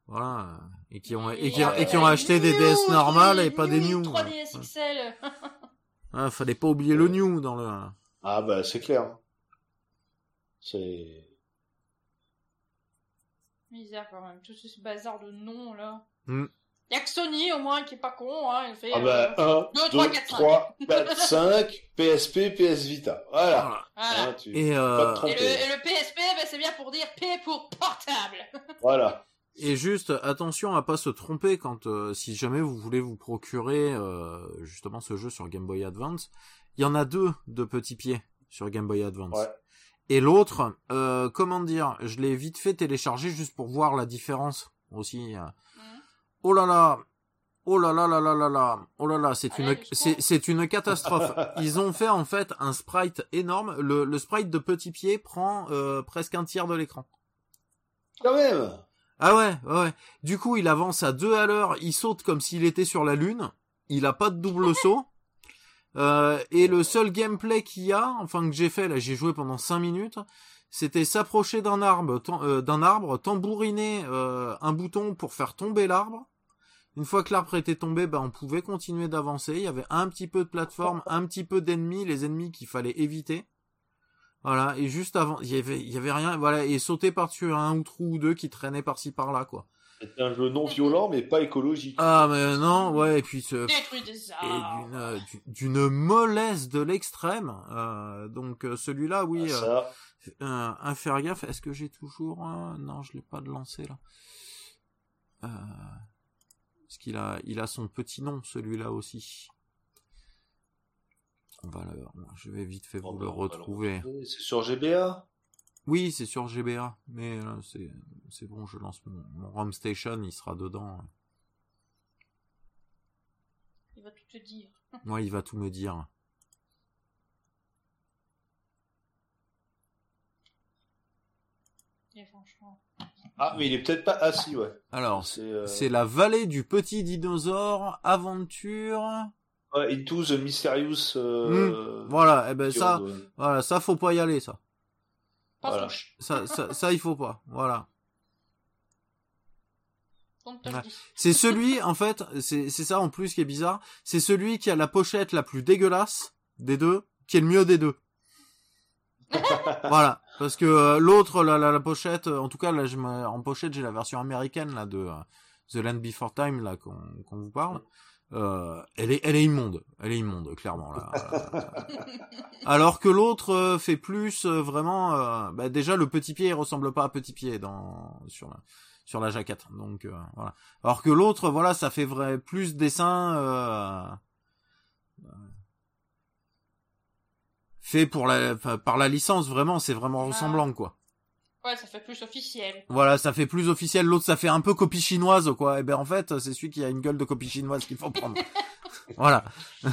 Voilà. Et qui ont, et qui, et qui ont acheté des DS normales et pas des New.
3DS XL.
ah, fallait pas oublier le New dans le.
Ah, bah, c'est clair. C'est.
Misère quand même. Tout ce bazar de nom, là.
Mm.
Y'a que Sony, au moins, qui est pas con, hein. Il fait,
ah bah, 1, 2, 3, 4, 3, 4, 5, PSP, PS Vita. Voilà.
voilà.
Hein, tu...
et, euh...
et, le, et, le, PSP, bah, c'est bien pour dire P pour portable.
voilà.
Et juste attention à pas se tromper quand euh, si jamais vous voulez vous procurer euh, justement ce jeu sur Game Boy Advance, il y en a deux de petits pieds sur Game Boy Advance. Et l'autre, euh, comment dire, je l'ai vite fait télécharger juste pour voir la différence aussi. Mmh. Oh là là, oh là là là là là là, oh là là, c'est une c'est c'est une catastrophe. Ils ont fait en fait un sprite énorme. Le, le sprite de petit pied prend euh, presque un tiers de l'écran.
Quand même.
Ah ouais, ouais. Du coup, il avance à deux à l'heure, il saute comme s'il était sur la lune. Il a pas de double saut. Euh, et le seul gameplay qu'il y a, enfin que j'ai fait là, j'ai joué pendant cinq minutes, c'était s'approcher d'un arbre, euh, d'un arbre, tambouriner euh, un bouton pour faire tomber l'arbre. Une fois que l'arbre était tombé, ben on pouvait continuer d'avancer. Il y avait un petit peu de plateforme, un petit peu d'ennemis, les ennemis qu'il fallait éviter. Voilà, et juste avant, il y avait, il y avait rien, voilà, et sauter par-dessus un ou trou ou deux qui traînaient par-ci par-là, quoi.
C'est un jeu non violent, mais pas écologique.
Ah, mais non, ouais, et puis ce...
Et
d'une, d'une mollesse de l'extrême, euh, donc euh, celui-là, oui,
ah, ça.
Euh, un faire gaffe, est-ce que j'ai toujours un... Non, je l'ai pas de lancé, là. Euh... Parce qu'il a, il a son petit nom, celui-là aussi je vais vite fait oh, vous le bah, retrouver.
C'est sur GBA
Oui, c'est sur GBA, mais euh, c'est bon, je lance mon, mon ROM Station, il sera dedans.
Il va tout te dire.
il va tout me dire.
Ah, mais il est peut-être pas. Ah, si, ouais.
Alors,
euh,
c'est la vallée du petit dinosaure, aventure.
Into the Mysterious. euh,
Voilà, eh ben ça,
Beyond, ouais.
voilà, ça faut pas y aller, ça.
Pas
Voilà.
flouche.
Ça, ça, ça il faut pas. Voilà. C'est celui, en fait, c'est c'est ça en plus qui est bizarre. C'est celui qui a la pochette la plus dégueulasse des deux, qui est le mieux des deux. voilà, parce que euh, l'autre, la, la, la pochette, euh, en tout cas, là, je en pochette, j'ai la version américaine là de euh, The Land Before Time là qu'on qu'on vous parle. Euh, elle est, elle est immonde, elle est immonde, clairement là. Alors que l'autre euh, fait plus euh, vraiment. euh, bah, déjà, le petit pied il ressemble pas à petit pied dans sur la sur la jaquette, donc euh, voilà. Alors que l'autre, voilà, ça fait vrai plus dessin fait pour la par la licence vraiment, c'est vraiment ressemblant quoi.
Ouais, ça fait plus officiel.
Voilà, ça fait plus officiel. L'autre, ça fait un peu copie chinoise quoi. Et ben en fait, c'est celui qui a une gueule de copie chinoise qu'il faut prendre. voilà.
Ouais,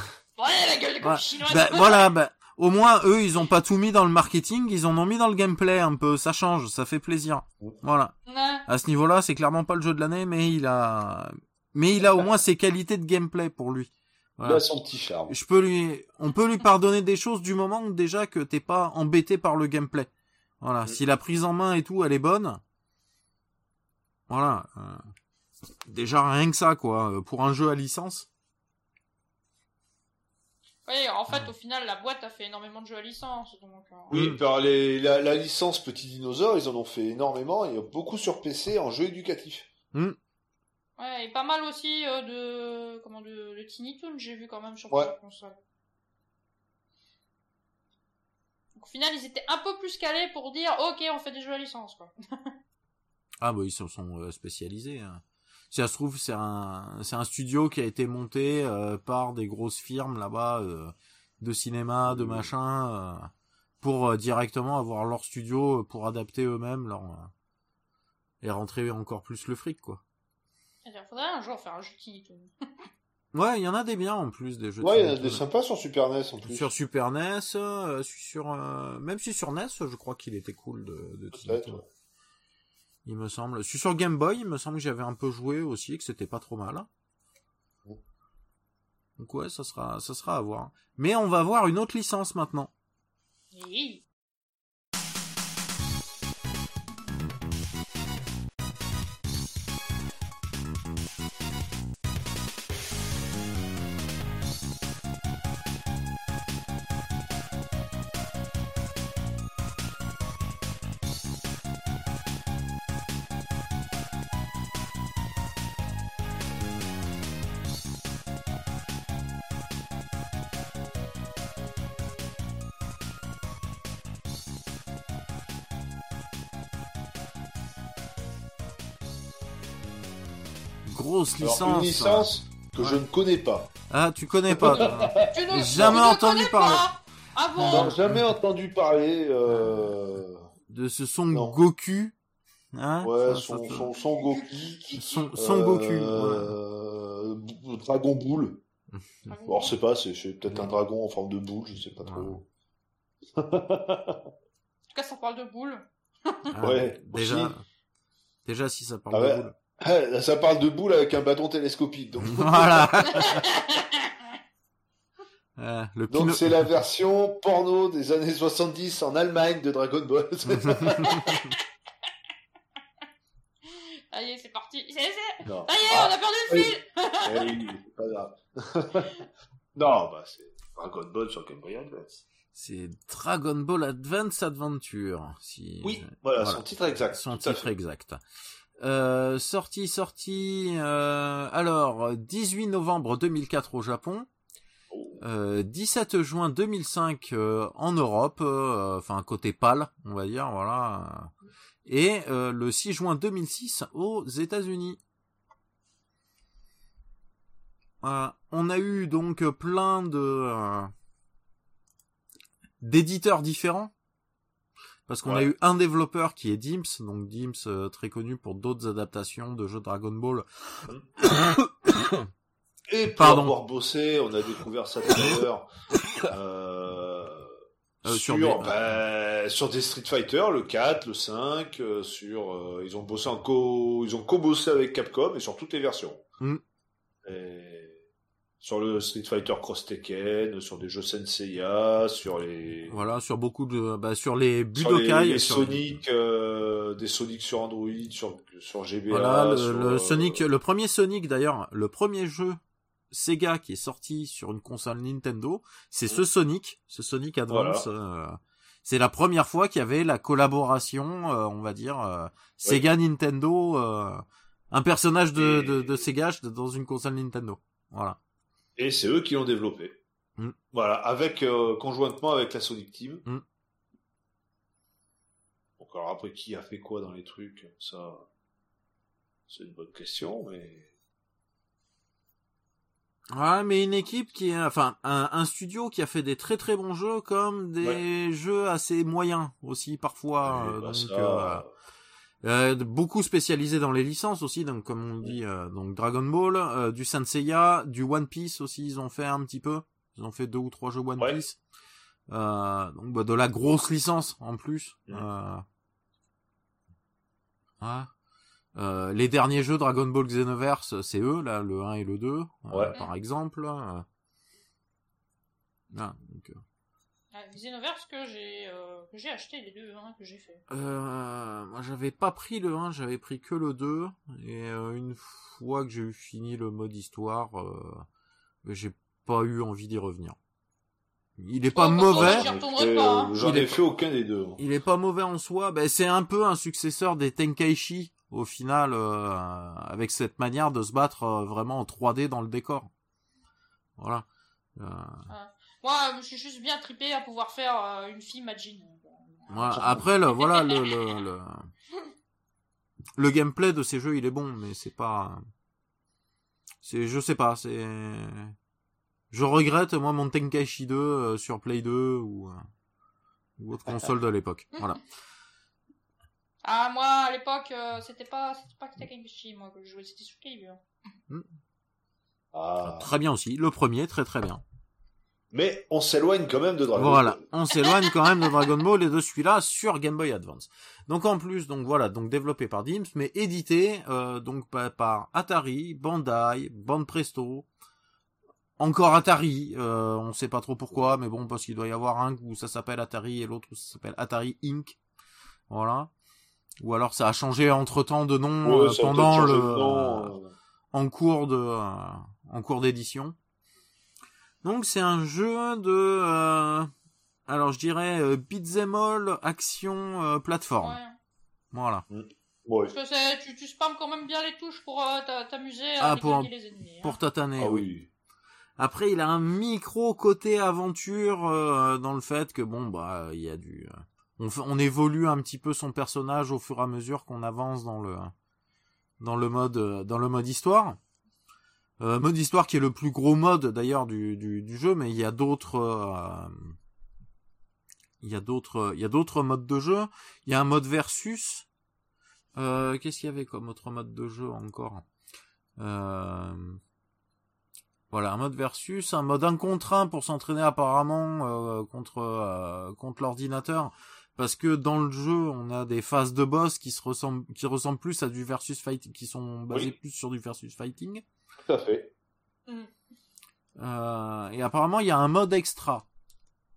la gueule de copie chinoise.
Ben, voilà, ben, au moins eux, ils ont pas tout mis dans le marketing, ils en ont mis dans le gameplay un peu. Ça change, ça fait plaisir. Voilà.
Ouais.
À ce niveau-là, c'est clairement pas le jeu de l'année, mais il a, mais il a au moins ses qualités de gameplay pour lui.
Il
Voilà.
a son petit charme.
Je peux lui, on peut lui pardonner des choses du moment où déjà que t'es pas embêté par le gameplay. Voilà.
Mm.
Si la prise en main et tout, elle est bonne. Voilà. euh, déjà rien que ça, quoi. euh, Pour un jeu à licence.
Ouais, en fait, au final, la boîte a fait énormément de jeux à licence, donc. euh,
Oui,
Mm.
par les, la, la licence Petit Dinosaure, ils en ont fait énormément, et beaucoup sur PC en jeu éducatif.
Ouais, et pas mal aussi euh, de comment de, de Tiny Toon, j'ai vu quand même sur
Ouais.
plusieurs consoles. Donc, au final, ils étaient un peu plus calés pour dire OK, on fait des jeux à licence quoi.
Ah bah ils se sont euh, spécialisés. hein. Si ça se trouve, c'est un, c'est un studio qui a été monté euh, par des grosses firmes là-bas euh, de cinéma, de machin, euh, pour euh, directement avoir leur studio pour adapter eux-mêmes leur euh, et rentrer encore plus le fric quoi.
Il faudrait un jour faire un jeu Toon.
Ouais, il y en a des biens en plus des jeux. de
Ouais, il y en a des
Toon.
sympas sur Super NES en plus.
Sur Super NES, euh, sur euh, même si sur NES, je crois qu'il était cool de, de
Peut-être, ouais.
Il me semble. Je suis sur Game Boy, il me semble que j'avais un peu joué aussi, que c'était pas trop mal. Donc ouais, ça sera, ça sera à voir. Mais on va voir une autre licence maintenant.
Oui.
Grosse
Alors,
licence.
une licence que je ne connais pas.
Ah, tu connais pas. toi.
Tu ne,
Jamais
tu ne
entendu
connais
parler.
pas Ah bon
Non, jamais entendu parler. Euh...
de ce son
Non.
Goku. Hein
Ouais,
Ça,
son,
ça,
son, son Goku.
son, son Goku. ouais.
Euh... B- Dragon Boule. Je sais pas, c'est c'est peut-être un dragon en forme de boule, je sais pas trop.
En tout cas, ça parle de boules.
Ah,
Ouais,
Déjà,
aussi.
déjà si ça parle
Ah
de
ouais.
boule.
Ah, Ça parle de boule avec un bâton télescopique. Donc,
Voilà. Euh, le
donc c'est la version porno des années 70 en Allemagne de Dragon Ball.
Allez, c'est parti. C'est, c'est...
non.
Ça y est,
Ah,
on a perdu le fil
Eh oui, c'est pas grave. non, bah c'est Dragon Ball sur Game Boy Advance.
C'est Dragon Ball Advance Adventure. Si
Oui, voilà, son titre exact.
Son titre
fait.
exact. Euh, sorti, sorti. euh, alors, 18 novembre 2004 au Japon.
Oh.
Euh, 17 juin 2005 euh, en Europe, euh, enfin côté PAL, on va dire, voilà. Et euh, le 6 juin 2006 aux États-Unis. On a eu donc plein de euh, d'éditeurs différents. Parce qu'on a eu un développeur qui est Dimps, donc Dimps euh, très connu pour d'autres adaptations de jeux Dragon Ball.
Et pour
Pardon.
avoir bossé, on a découvert ça tout à l'heure, euh, euh, sur, des... Bah, sur, des... Street Fighter, le 4, le 5, euh, sur ils ont bossé en co ils ont co-bossé avec Capcom et sur toutes les versions. Mm. Sur le Street Fighter Cross Tekken, sur des jeux Senseiya, sur les
voilà, sur beaucoup de bah, sur les Budokai, sur
les, Sonic, des Sonic sur Android, sur sur GBA.
Voilà, le Sonic, le premier Sonic d'ailleurs, le premier jeu Sega qui est sorti sur une console Nintendo, c'est ce Sonic, ce Sonic Advance. Euh, c'est la première fois qu'il y avait la collaboration, euh, on va dire, euh, Sega Nintendo, un personnage de, de, Sega dans une console Nintendo. Voilà.
Et c'est eux qui l'ont développé. Mm. Voilà, avec conjointement avec la Sonic Team. Mm. Donc alors après qui a fait quoi dans les trucs, ça, c'est une bonne question, mais.
Ouais, mais une équipe qui est, enfin, un, studio qui a fait des très très bons jeux comme des jeux assez moyens aussi parfois. Euh, bah donc, euh, euh, beaucoup spécialisés dans les licences aussi, donc comme on dit, donc Dragon Ball, du Senseiya, du One Piece aussi, ils ont fait un petit peu. Ils ont fait deux ou trois jeux One Piece. donc bah, de la grosse licence en plus. Ouais. Euh, les derniers jeux Dragon Ball Xenoverse, c'est eux, là, le 1 et le 2, euh, par exemple. Ah,
donc, euh. ah, Xenoverse que j'ai j'ai acheté les deux hein, que j'ai fait.
moi j'avais pas pris le 1, j'avais pris que le 2 et une fois que j'ai eu fini le mode histoire, j'ai pas eu envie d'y revenir. Il est pas mauvais.
J'en ai, fait aucun des deux.
Il est pas mauvais en soi. Ben, c'est un peu un successeur des Tenkaichi au final euh, avec cette manière de se battre euh, vraiment en 3D dans le décor. Voilà.
Euh... Moi, je suis juste bien tripé à pouvoir faire euh, une fille Majin.
Après, le, voilà, le, le, le, le, gameplay de ces jeux, il est bon, mais c'est pas, c'est, je sais pas, c'est, je regrette moi mon Tenkaichi 2 sur Play 2 ou, ou autre console de l'époque. Voilà.
Ah, moi, à l'époque, euh, c'était pas, c'était pas Tenkaichi, moi, que je jouais, c'était sur hmm.
Ah. Très bien aussi. Le premier, très très bien.
Mais on s'éloigne quand même de Dragon
Ball. Voilà, on s'éloigne quand même de Dragon Ball et de celui-là sur Game Boy Advance. Donc en plus, donc voilà, donc développé par Dims, mais édité euh, donc par Atari, Bandai, Band Presto, encore Atari, euh, on sait pas trop pourquoi, mais bon parce qu'il doit y avoir un où ça s'appelle Atari et l'autre où ça s'appelle Atari Inc. Voilà. Ou alors ça a changé entre temps de nom euh, pendant le euh, en cours de euh, en cours d'édition. Donc c'est un jeu de alors je dirais beat'em all action plateforme. Voilà.
Mm. Parce que tu, tu spams quand même bien les touches pour t'amuser à ah, pour, les ennemis.
Pour hein. tataner. Ah oui. Après, il a un micro côté aventure dans le fait que bon bah il y a du on, évolue un petit peu son personnage au fur et à mesure qu'on avance dans le dans le mode dans le mode histoire. Euh, mode histoire qui est le plus gros mode d'ailleurs du, du, jeu, mais il y a d'autres euh, il y a d'autres il y a d'autres modes de jeu. Il y a un mode versus. Euh, qu'est-ce qu'il y avait comme autre mode de jeu encore? Voilà, un mode versus, un mode un contre un pour s'entraîner apparemment contre contre l'ordinateur parce que dans le jeu, on a des phases de boss qui se ressemblent, qui ressemblent plus à du versus fighting, qui sont basées plus sur du versus fighting.
Tout à fait.
Mm. Euh, et apparemment, il y a un mode extra,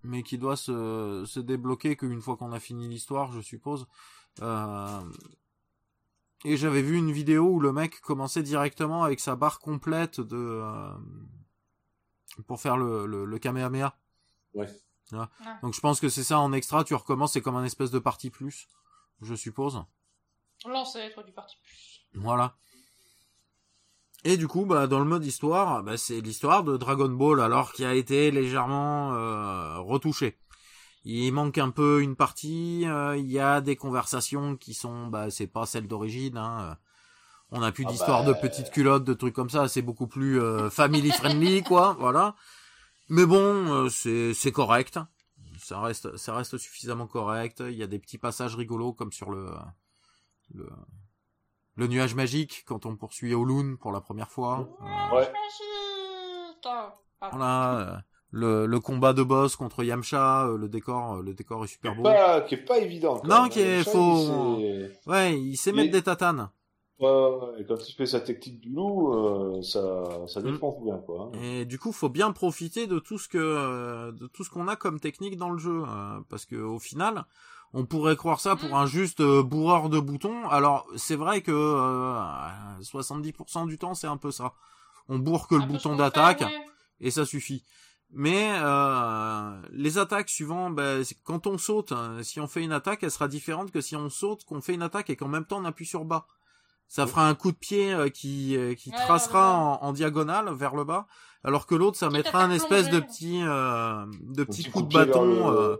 mais qui doit se, se débloquer qu'une fois qu'on a fini l'histoire, je suppose. Euh, et j'avais vu une vidéo où le mec commençait directement avec sa barre complète de euh, pour faire le, le, le Kamehameha.
Ouais.
Donc je pense que c'est ça en extra, tu recommences, c'est comme un espèce de partie plus, je suppose.
L'ancêtre du parti plus.
Voilà. Et du coup, bah, dans le mode histoire, bah, c'est l'histoire de Dragon Ball, alors qui a été légèrement euh, retouché. Il manque un peu une partie, euh, il y a des conversations qui sont, bah, c'est pas celles d'origine. Hein. On a plus ah d'histoire bah, de petites culottes, de trucs comme ça, c'est beaucoup plus euh, family friendly, quoi, voilà. Mais bon, euh, c'est c'est correct. Ça reste ça reste suffisamment correct. Il y a des petits passages rigolos comme sur le le, le nuage magique quand on poursuit Oloun pour la première fois.
Nuage
magique. Voilà, euh, le, le combat de boss contre Yamcha, euh, le décor, euh, le décor est super beau.
Pas, qui est pas évident. quand
Non,
même,
qui est.
Yamcha,
faux.
il s'est-
Ouais, il sait mettre des tatanes.
Ouais, et quand il fait sa technique du loup, euh, ça, ça
Mm.
défonce bien, quoi.
Et du coup, faut bien profiter de tout ce que, de tout ce qu'on a comme technique dans le jeu, euh, parce que au final, on pourrait croire ça pour
Mm.
un juste euh, bourreur de boutons. Alors, c'est vrai que euh, 70% du temps, c'est un peu ça. On bourre que le
Un
bouton d'attaque.
ouais.
et ça suffit. Mais euh, les attaques suivant, ben, quand on saute, hein, si on fait une attaque, elle sera différente que si on saute, qu'on fait une attaque et qu'en même temps on appuie sur bas. Ça fera un coup de pied euh, qui, euh, qui
Ouais,
tracera
ouais, ouais.
En, en diagonale vers le bas, alors que l'autre ça mettra un espèce de petit, euh, de petit
petit
coup de bâton.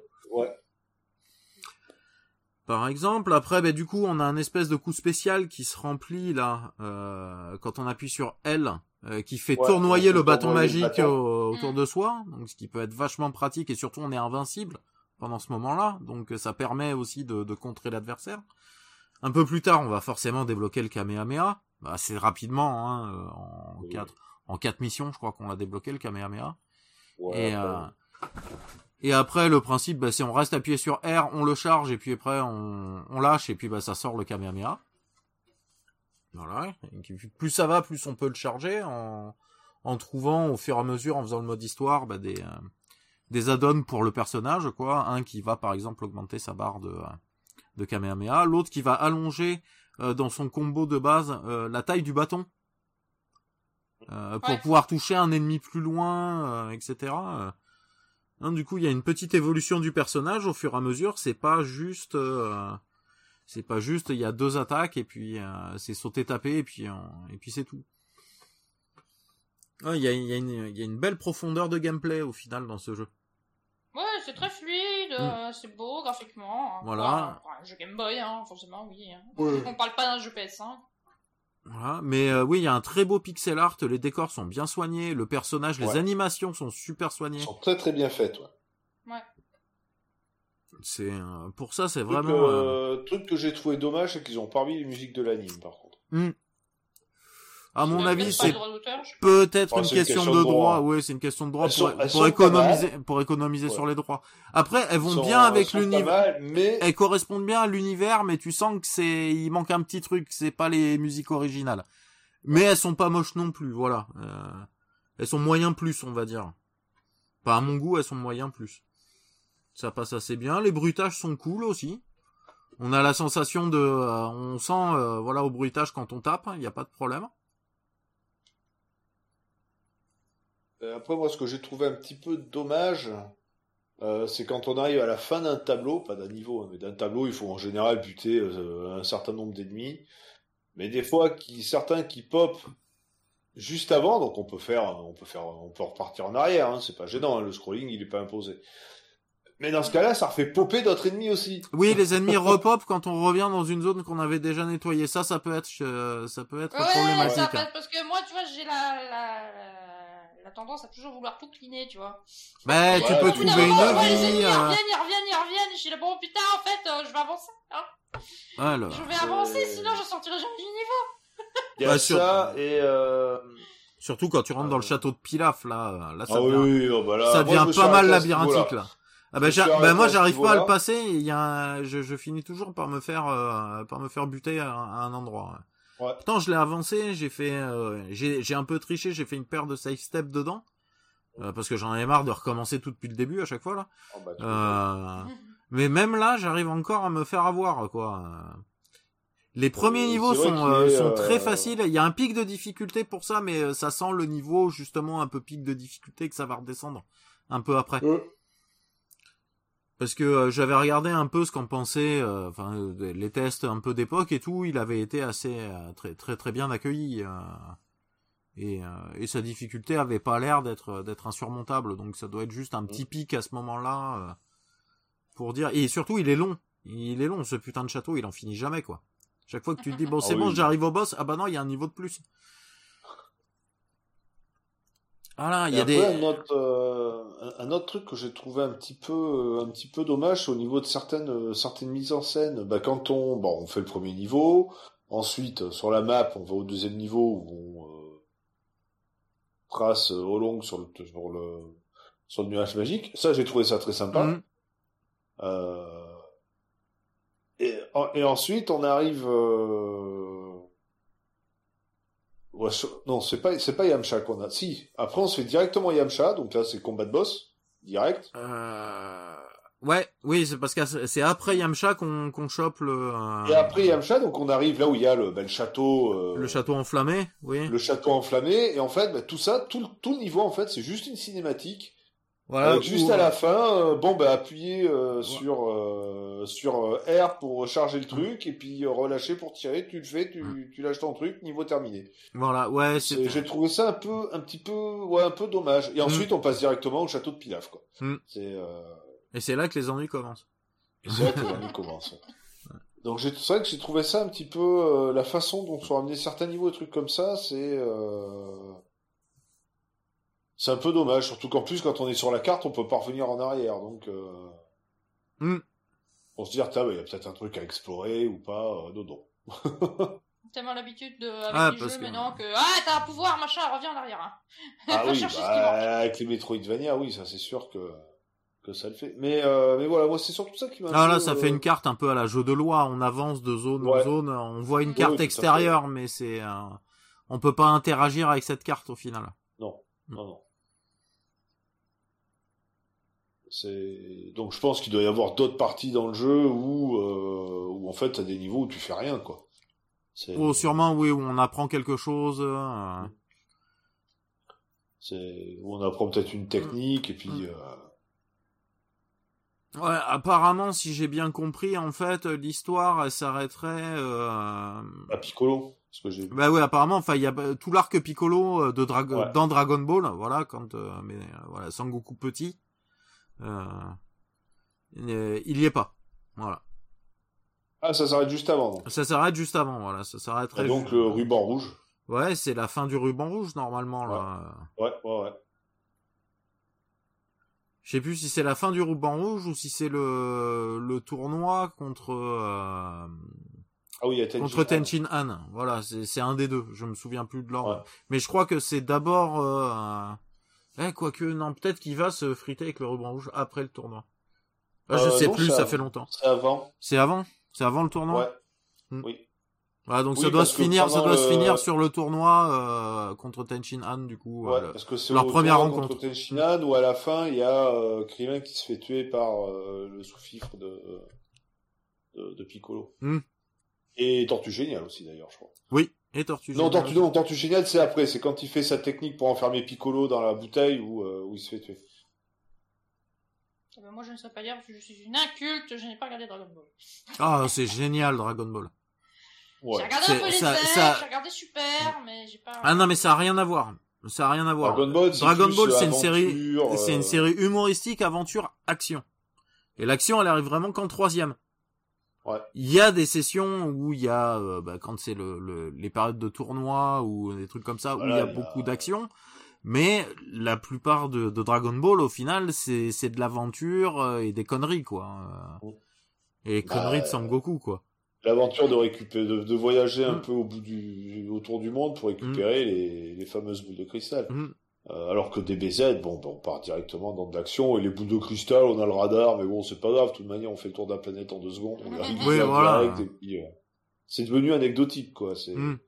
Par exemple, après, ben, du coup, on a un espèce de coup spécial qui se remplit là euh, quand on appuie sur L, euh, qui fait
Ouais,
tournoyer le bâton
le
magique
bâton.
au- autour
Mm.
de soi, donc ce qui peut être vachement pratique et surtout on est invincible pendant ce moment-là, donc ça permet aussi de, de contrer l'adversaire. Un peu plus tard, on va forcément débloquer le Kamehameha, bah, assez rapidement, hein, euh, en
Oui.
quatre en quatre missions, je crois qu'on l'a débloqué le Kamehameha.
Ouais,
Et,
après,
euh, et après, le principe, bah, c'est on reste appuyé sur R, on le charge, et puis après, on, on lâche, et puis bah, ça sort le Kamehameha. Voilà. Et plus ça va, plus on peut le charger en, en trouvant au fur et à mesure, en faisant le mode histoire, bah, des, euh, des add-ons pour le personnage, quoi. Un qui va, par exemple, augmenter sa barre de, de Kamehameha. L'autre qui va allonger euh, dans son combo de base euh, la taille du bâton. Euh, pour
Ouais.
pouvoir toucher un ennemi plus loin, euh, etc. Hein, du coup, il y a une petite évolution du personnage au fur et à mesure. C'est pas juste, euh, c'est pas juste. Il y a deux attaques et puis euh, c'est sauter taper et puis euh, et puis c'est tout. Ouais, Il y, a, il y, a une- il y a une belle profondeur de gameplay au final dans ce jeu.
Ouais, c'est très fluide, euh, c'est beau graphiquement. hein.
Mm. Voilà.
Un jeu Game Boy, hein, forcément, oui. hein.
Ouais.
On parle pas d'un jeu PS5.
Voilà. Mais euh, oui, il y a un très beau pixel art. Les décors sont bien soignés. Le personnage, les animations sont super soignées.
Ils sont très très bien faites, ouais.
C'est euh, pour ça, c'est vraiment. euh,
euh, truc que j'ai trouvé dommage, c'est qu'ils ont pas mis les musiques de l'anime, par contre.
À mon avis, c'est Peut-être
Oh,
une
c'est une
question, de droit.
droit.
Oui, c'est une question de droit
Elles
pour,
sont-
économiser, pour économiser
Ouais.
sur les droits. Après, elles vont
sont-
bien avec l'univers.
mais
Elles correspondent bien à l'univers, mais tu sens que c'est, il manque un petit truc. C'est pas les musiques originales. Mais elles sont pas moches non plus. Voilà. Euh, elles sont moyen plus, on va dire. Pas à mon goût, elles sont moyen plus. Ça passe assez bien. Les bruitages sont cool aussi. On a la sensation de, euh, on sent, euh, voilà, au bruitage quand on tape, il n'y a pas de problème.
Euh, Après, moi, ce que j'ai trouvé un petit peu dommage, euh, c'est quand on arrive à la fin d'un tableau, pas d'un niveau, hein, mais d'un tableau, il faut en général buter euh, un certain nombre d'ennemis. Mais des fois, qui, certains qui pop juste avant, donc on peut faire, on peut faire, on peut repartir en arrière, hein, c'est pas gênant, hein, le scrolling, il est pas imposé. Mais dans ce cas-là, ça refait popper d'autres ennemis aussi.
Oui, les ennemis repop quand on revient dans une zone qu'on avait déjà nettoyée. Ça, ça peut être, euh, ça peut être
Ouais, ça,
problématique.
parce parce que moi, tu vois, j'ai la, la, la, la tendance à toujours vouloir tout cleaner, tu vois.
Ben, tu
Ouais,
peux trouver une
vois les ennemis,
vie.
ils
euh,
reviennent, ils reviennent, ils reviennent. Je suis là, bon, putain, en fait, euh, je vais avancer. Hein.
ouais, le-
Je vais avancer,
Euh,
sinon je sortirai jamais du niveau.
Il y a
sûr.
ça, et euh...
Surtout quand tu rentres dans le château de Pilaf, là, là, ça
ah oui,
devient,
oui, oh, bah là,
ça
moi,
devient pas mal labyrinthique, là. Ah moi j'arrive pas à le passer. Il y a, un- je, je finis toujours par me faire, euh, par me faire buter à un endroit.
Ouais.
Pourtant, je l'ai avancé. J'ai fait, euh, j'ai, j'ai un peu triché. J'ai fait une paire de save steps dedans euh, parce que j'en avais marre de recommencer tout depuis le début à chaque fois là.
Oh, bah,
Euh, mais même là, j'arrive encore à me faire avoir, quoi. Euh, Les premiers
Euh,
niveaux
vrai
sont, euh,
est,
sont
euh,
très faciles. Il y a un pic de difficulté pour ça, mais euh, ça sent le niveau justement un peu pic de difficulté que ça va redescendre un peu après.
Euh,
Parce que euh, j'avais regardé un peu ce qu'en pensaient, euh, enfin euh, les tests un peu d'époque et tout. Il avait été assez euh, très très très bien accueilli. euh, et, euh, et sa difficulté avait pas l'air d'être d'être insurmontable. Donc ça doit être juste un petit pic à ce moment-là euh, pour dire. Et surtout, il est long. Il est long ce putain de château. Il en finit jamais quoi. Chaque fois que tu te dis bon
Ah
c'est bon
oui.
j'arrive au boss ah bah non il y a un niveau de plus. Voilà il y a
après,
des
un autre, euh, un- autre truc que j'ai trouvé un petit peu, euh, un petit peu dommage, au niveau de certaines, euh, certaines mises en scène. Bah, quand on, bon, on fait le premier niveau, ensuite sur la map, on va au deuxième niveau où on euh, trace au long sur le, sur le, sur le nuage magique. Ça, j'ai trouvé ça très sympa.
Mhm.
Euh, et, et ensuite, on arrive. Non, c'est pas c'est pas Yamcha qu'on a. Si. Après, on se fait directement Yamcha. Donc là, c'est combat de boss direct.
Euh... Ouais, oui, c'est parce que c'est après Yamcha qu'on qu'on chope le euh,
Et après Yamcha, donc on arrive là où il y a le, ben, le château. euh,
le château enflammé, oui.
le château enflammé. Et en fait, ben, tout ça, tout, tout le niveau, en fait, c'est juste une cinématique.
Voilà,
Avec juste à la fin, euh, bon bah appuyer euh, sur euh, sur euh, R pour charger le truc et puis euh, relâcher pour tirer. Tu le fais, tu, tu lâches ton truc, niveau terminé.
Voilà, ouais,
C'est- J'ai trouvé ça un peu un petit peu ouais un peu dommage. Et ensuite on passe directement au château de Pilaf quoi.
Mm.
C'est euh,
et c'est là que les ennuis commencent.
et c'est là que les ennuis commencent. ouais. Donc j'ai c'est vrai que j'ai trouvé ça un petit peu euh, la façon dont sont amenés certains niveaux et trucs comme ça, c'est euh, c'est un peu dommage, surtout qu'en plus quand on est sur la carte, on peut pas revenir en arrière, donc euh,
Mm.
on se dit bah, il y a peut-être un truc à explorer ou pas, euh, non non.
Tellement l'habitude de, avec
Ah,
les jeux
que-
maintenant que, ah, t'as un pouvoir, machin, reviens en arrière, hein.
Ah oui, bah, avec les Metroidvania, oui, ça c'est sûr que que ça le fait. Mais euh, mais voilà, moi c'est surtout ça qui m'a.
Ah là, ça
euh,
fait une carte un peu à la jeu de loi. On avance de zone en zone. On voit une
Oui,
carte
oui,
extérieure, mais c'est euh, on peut pas interagir avec cette carte au final.
Non, non, non. C'est donc je pense qu'il doit y avoir d'autres parties dans le jeu où euh, où en fait t'as des niveaux où tu fais rien quoi.
Oh, sûrement, oui, où on apprend quelque chose. euh,
c'est où on apprend peut-être une technique et puis
Mm.
euh,
Ouais, apparemment, si j'ai bien compris, en fait, l'histoire, elle s'arrêterait.
À Piccolo que
Bah ouais, apparemment, enfin, il y a tout l'arc Piccolo de
Ouais.
dans Dragon Ball, voilà, quand euh, mais euh, voilà, Sangoku petit, il y est pas, voilà.
ah ça s'arrête juste avant donc.
Ça s'arrête juste avant, voilà, ça s'arrêterait.
Et donc le ruban rouge.
Ouais, c'est la fin du ruban rouge normalement là.
Ouais ouais ouais.
Je sais plus si c'est la fin du ruban rouge ou si c'est le le tournoi contre euh,
Ah oui, il y a Tenchin
contre. Tenchin Han. Voilà, c'est c'est un des deux. Je me souviens plus de l'ordre.
Ouais.
Mais je crois que c'est d'abord. Euh... Eh, quoique, non, peut-être qu'il va se friter avec le ruban rouge après le tournoi. Ah, je
Euh,
sais
non,
plus, ça
avant.
fait longtemps.
C'est avant.
C'est avant? C'est avant le tournoi?
Ouais.
Hmm.
Oui.
Voilà, donc
Oui,
ça doit se finir, ça doit se finir sur le tournoi euh, contre Tenchin Han, du coup.
Ouais,
euh,
parce que c'est
leur première rencontre.
contre Tenshinhan où à la fin il y a euh, Krillin qui se fait tuer par euh, le sous-fifre de, de de Piccolo.
Hmm.
Et Tortue Géniale aussi d'ailleurs, je crois.
Oui, et Tortue
Non,
Géniale.
Tortue, non, Tortue Géniale c'est après, c'est quand il fait sa technique pour enfermer Piccolo dans la bouteille où, euh, où il se fait tuer.
Eh ben, moi, je ne sais pas dire parce que je suis une inculte, je n'ai pas regardé Dragon Ball.
Ah, c'est génial, Dragon Ball.
Ouais.
J'ai regardé un peu les
ça-
j'ai regardé Super, mais j'ai pas...
Ah non, mais ça a rien à voir. Ça a rien à voir.
Dragon Ball, c'est
Dragon
plus,
Ball,
euh,
c'est une série, c'est une
euh,
série humoristique, aventure, action. Et l'action, elle arrive vraiment qu'en troisième.
Ouais.
Il y a des sessions où il y a, euh, bah, quand c'est le, le- les périodes de tournoi ou des trucs comme ça, où
Voilà,
il y a
il y a-
beaucoup d'action. Mais la plupart de, de Dragon Ball, au final, c'est c'est de l'aventure euh, et des conneries, quoi. Euh,
Mm.
Et
Bah,
conneries de Sangoku, quoi.
L'aventure de récupérer, de, de voyager un
Mm.
peu au bout du, autour du monde pour récupérer les, les fameuses boules de cristal.
Mm.
Euh, alors que DBZ, bon, ben, on part directement dans de l'action et les boules de cristal, on a le radar, mais bon, c'est pas grave. De toute manière, on fait le tour de la planète en deux secondes. On arrive
Oui, voilà.
euh, c'est devenu anecdotique, quoi. C'est,
Mm.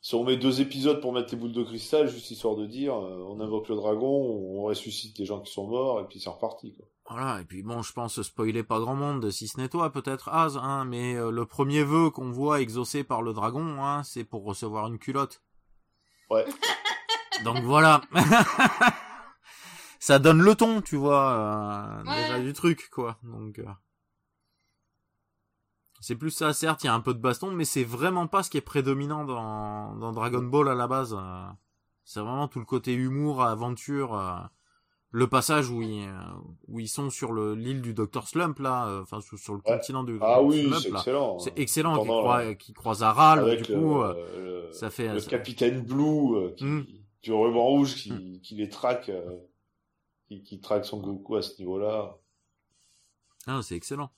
si on met deux épisodes pour mettre les boules de cristal, juste histoire de dire, euh, on invoque le dragon, on ressuscite les gens qui sont morts, et puis c'est reparti, quoi.
Voilà, et puis bon, je pense spoiler pas grand monde, si ce n'est toi, peut-être Az, hein, mais euh, le premier vœu qu'on voit exaucé par le dragon, hein, c'est pour recevoir une culotte.
Ouais.
Donc voilà. Ça donne le ton, tu vois, euh,
Ouais.
déjà du truc, quoi. Donc euh, c'est plus ça, certes, il y a un peu de baston, mais c'est vraiment pas ce qui est prédominant dans, dans Dragon Ball à la base. euh. C'est vraiment tout le côté humour, aventure. euh, le passage où ils, où ils sont sur le l'île du Docteur Slump là, euh, enfin sur, sur le
Ouais.
continent du
Ah oui,
Slump
c'est
là.
excellent.
C'est excellent qui
Pendant
croise, qui croise à Ral,
Avec
du
le,
coup, euh,
le-
ça fait
le
ça-
capitaine Blue euh, qui,
Mm.
Du ruban rouge qui, qui les traque, euh, qui, qui traque son Goku à ce niveau-là.
Ah, c'est excellent.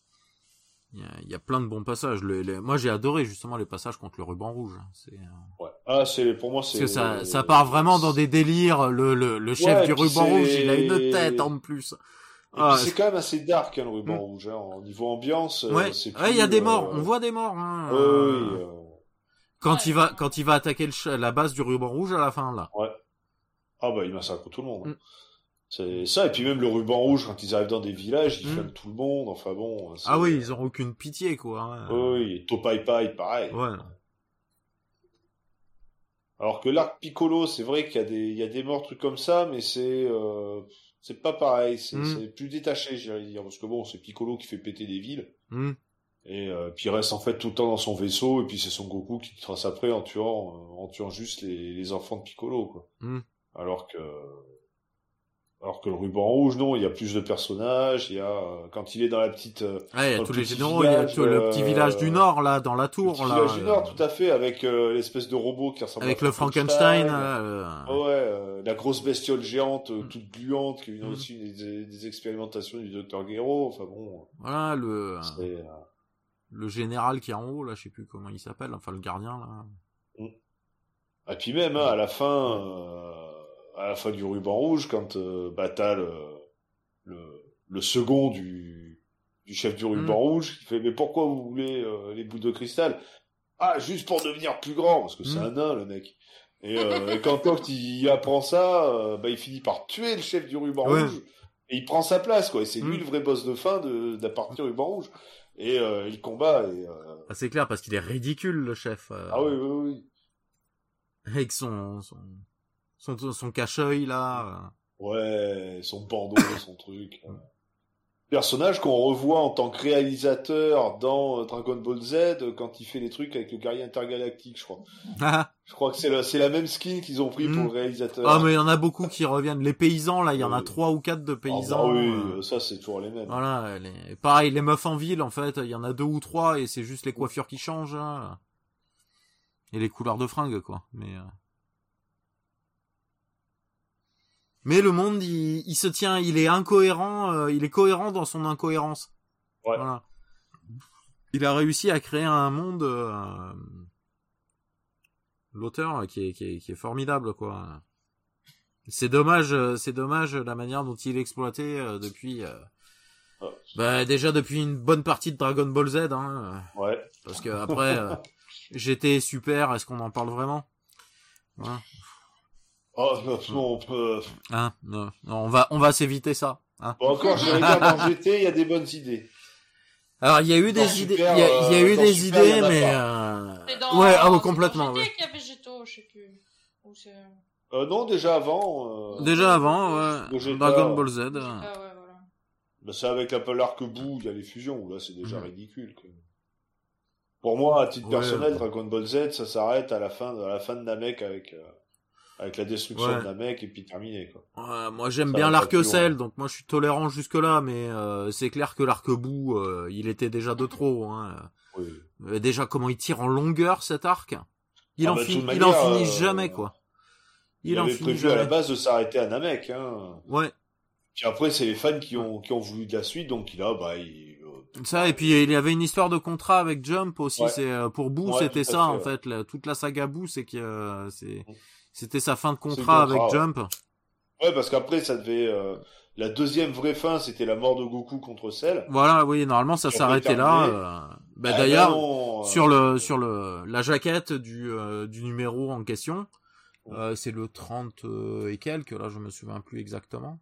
Il y, a, il y a plein de bons passages. Le- les- Moi, j'ai adoré justement les passages contre le ruban rouge. C'est euh,
Ouais. Ah, c'est pour moi, c'est.
Parce que ça, ça part vraiment dans des délires. Le, le, le chef
Ouais,
du ruban rouge, il a une tête en plus. Ah,
c'est quand même assez dark, hein, le ruban
Mm.
rouge. Hein. Au niveau ambiance, euh,
ouais,
c'est
ouais, il y a des morts.
euh,
On voit des morts. Hein.
ouais,
Euh,
oui, euh,
Quand
Ouais.
il va, quand il va attaquer le la base du ruban rouge à la fin là.
Ah bah, il massacre tout le monde.
Mm.
C'est ça, et puis même le ruban rouge, quand ils arrivent dans des villages, ils
Mm.
tout le monde. Enfin bon.
Ah oui, ils ont aucune pitié quoi. hein.
Oui, et Topai Pai, pareil.
Ouais.
Alors que l'arc Piccolo, c'est vrai qu'il y a des, il y a des morts, trucs comme ça, mais c'est, euh, c'est pas pareil, c'est,
Mm.
c'est plus détaché, j'irais dire, parce que bon, c'est Piccolo qui fait péter des villes,
Hmm.
et euh, puis il reste en fait tout le temps dans son vaisseau, et puis c'est son Goku qui trace après en tuant, euh, en tuant juste les, les enfants de Piccolo, quoi.
Mm.
Alors que, alors que le ruban rouge, non, il y a plus de personnages, il y a, euh, quand il est dans la petite,
Ouais, il y a tous
le
les
petit
généraux, il y a le petit
euh,
village du Nord là, dans la
le
tour
petit
là.
village du Nord, tout à fait, avec euh, l'espèce de robot qui ressemble
avec
à
le Frankenstein.
Frankenstein.
euh,
Ah ouais, euh, la grosse bestiole géante,
Mm.
toute gluante, qui vient
Mm.
aussi des, des expérimentations du docteur Gero. Enfin bon,
Voilà le
euh,
le général qui est en haut là, je sais plus comment il s'appelle, enfin le gardien là.
Et puis même hein, à la fin, euh, à la fin du ruban rouge, quand bah, t'as le, le, le second du, du chef du ruban
Mm.
rouge qui fait mais pourquoi vous voulez euh, les boules de cristal? Ah juste pour devenir plus grand parce que c'est
Mm.
un nain le mec. Et, et quand Toct il apprend ça, bah, il finit par tuer le chef du ruban
Ouais.
rouge et il prend sa place quoi. Et c'est lui
Mm.
le vrai boss de fin de, de la partie ruban rouge. Et euh, il combat et euh,
Ah, c'est clair parce qu'il est ridicule le chef. euh,
ah oui oui oui.
Avec son son son, son cache-œil là.
Ouais, son bandeau, son truc. Personnage qu'on revoit en tant que réalisateur dans euh, Dragon Ball Z euh, quand il fait les trucs avec le guerrier intergalactique, je crois.
Ah
Je crois que c'est la, c'est la même skin qu'ils ont pris pour le réalisateur.
Ah, mais il y en a beaucoup qui reviennent. Les paysans là, il y en a trois ou quatre de
Ah
paysans.
bah oui,
euh,
euh, ça c'est toujours les mêmes.
Voilà, les... pareil, les meufs en ville, en fait, il y en a deux ou trois et c'est juste les coiffures qui changent. hein. Et les couleurs de fringues, quoi. Mais, euh, mais le monde, il, il se tient, il est incohérent, euh, il est cohérent dans son incohérence.
Ouais.
Voilà. Il a réussi à créer un monde, euh, l'auteur, euh, qui est, qui est, qui est formidable, quoi. C'est dommage, euh, c'est dommage la manière dont il est exploité euh, depuis. euh,
Ouais.
bah déjà depuis une bonne partie de Dragon Ball Z, hein,
Ouais.
parce que après euh, GT super, est-ce qu'on en parle vraiment? Hein
Oh, non, non, on peut...
Hein non, non, on va on va s'éviter ça. Hein
Bon, encore, je dire, dans GT, il y a des bonnes idées.
Alors il y a eu des idées, il y a, il y a
euh,
eu
dans
des
Super,
idées, mais euh,
dans-
ouais, ah complètement. Ouais.
GT qu'il y a Végéto, je sais plus. Ou c'est-
Euh, non, déjà avant... euh,
Déjà avant, ouais, Dragon Ball Z. euh,
Ah ouais, voilà.
Bah, c'est avec un peu l'arc-bout, il y a les fusions, là c'est déjà
Mhm.
ridicule. quoi. Pour moi, à titre
Ouais,
personnel,
ouais.
Dragon Ball Z, ça s'arrête à la fin, à la fin de Namek avec, euh, avec la destruction
Ouais.
de Namek et puis terminé, quoi.
Ouais, moi j'aime bien
va pas
l'arc
plus loin.
Cell, donc moi je suis tolérant jusque là, mais euh, c'est clair que l'arc bout, euh, il était déjà de trop. Hein.
Oui.
Euh, Déjà comment il tire en longueur cet arc, il
Ah
en
bah,
finit, il en
euh,
jamais quoi.
Il,
Il, en
avait prévu à la
jamais.
base de s'arrêter à Namek, hein.
Ouais,
Puis après, c'est les fans qui ont, qui ont voulu de la suite, donc il a, bah, il,
ça et puis il y avait une histoire de contrat avec Jump aussi.
Ouais.
C'est pour Boo, c'était ça
fait,
en fait. la- toute la saga Boo, c'est que c'est
Mm.
C'était sa fin de contrat avec. Jump.
ouais, parce qu'après, ça devait, euh, la deuxième vraie fin, c'était la mort de Goku contre Cell.
Voilà, oui, normalement ça s'arrêtait là. euh, bah,
Ah,
D'ailleurs,
euh,
sur le sur le la jaquette du euh, du numéro en question euh, c'est le 30 euh, et quelques là je me souviens plus exactement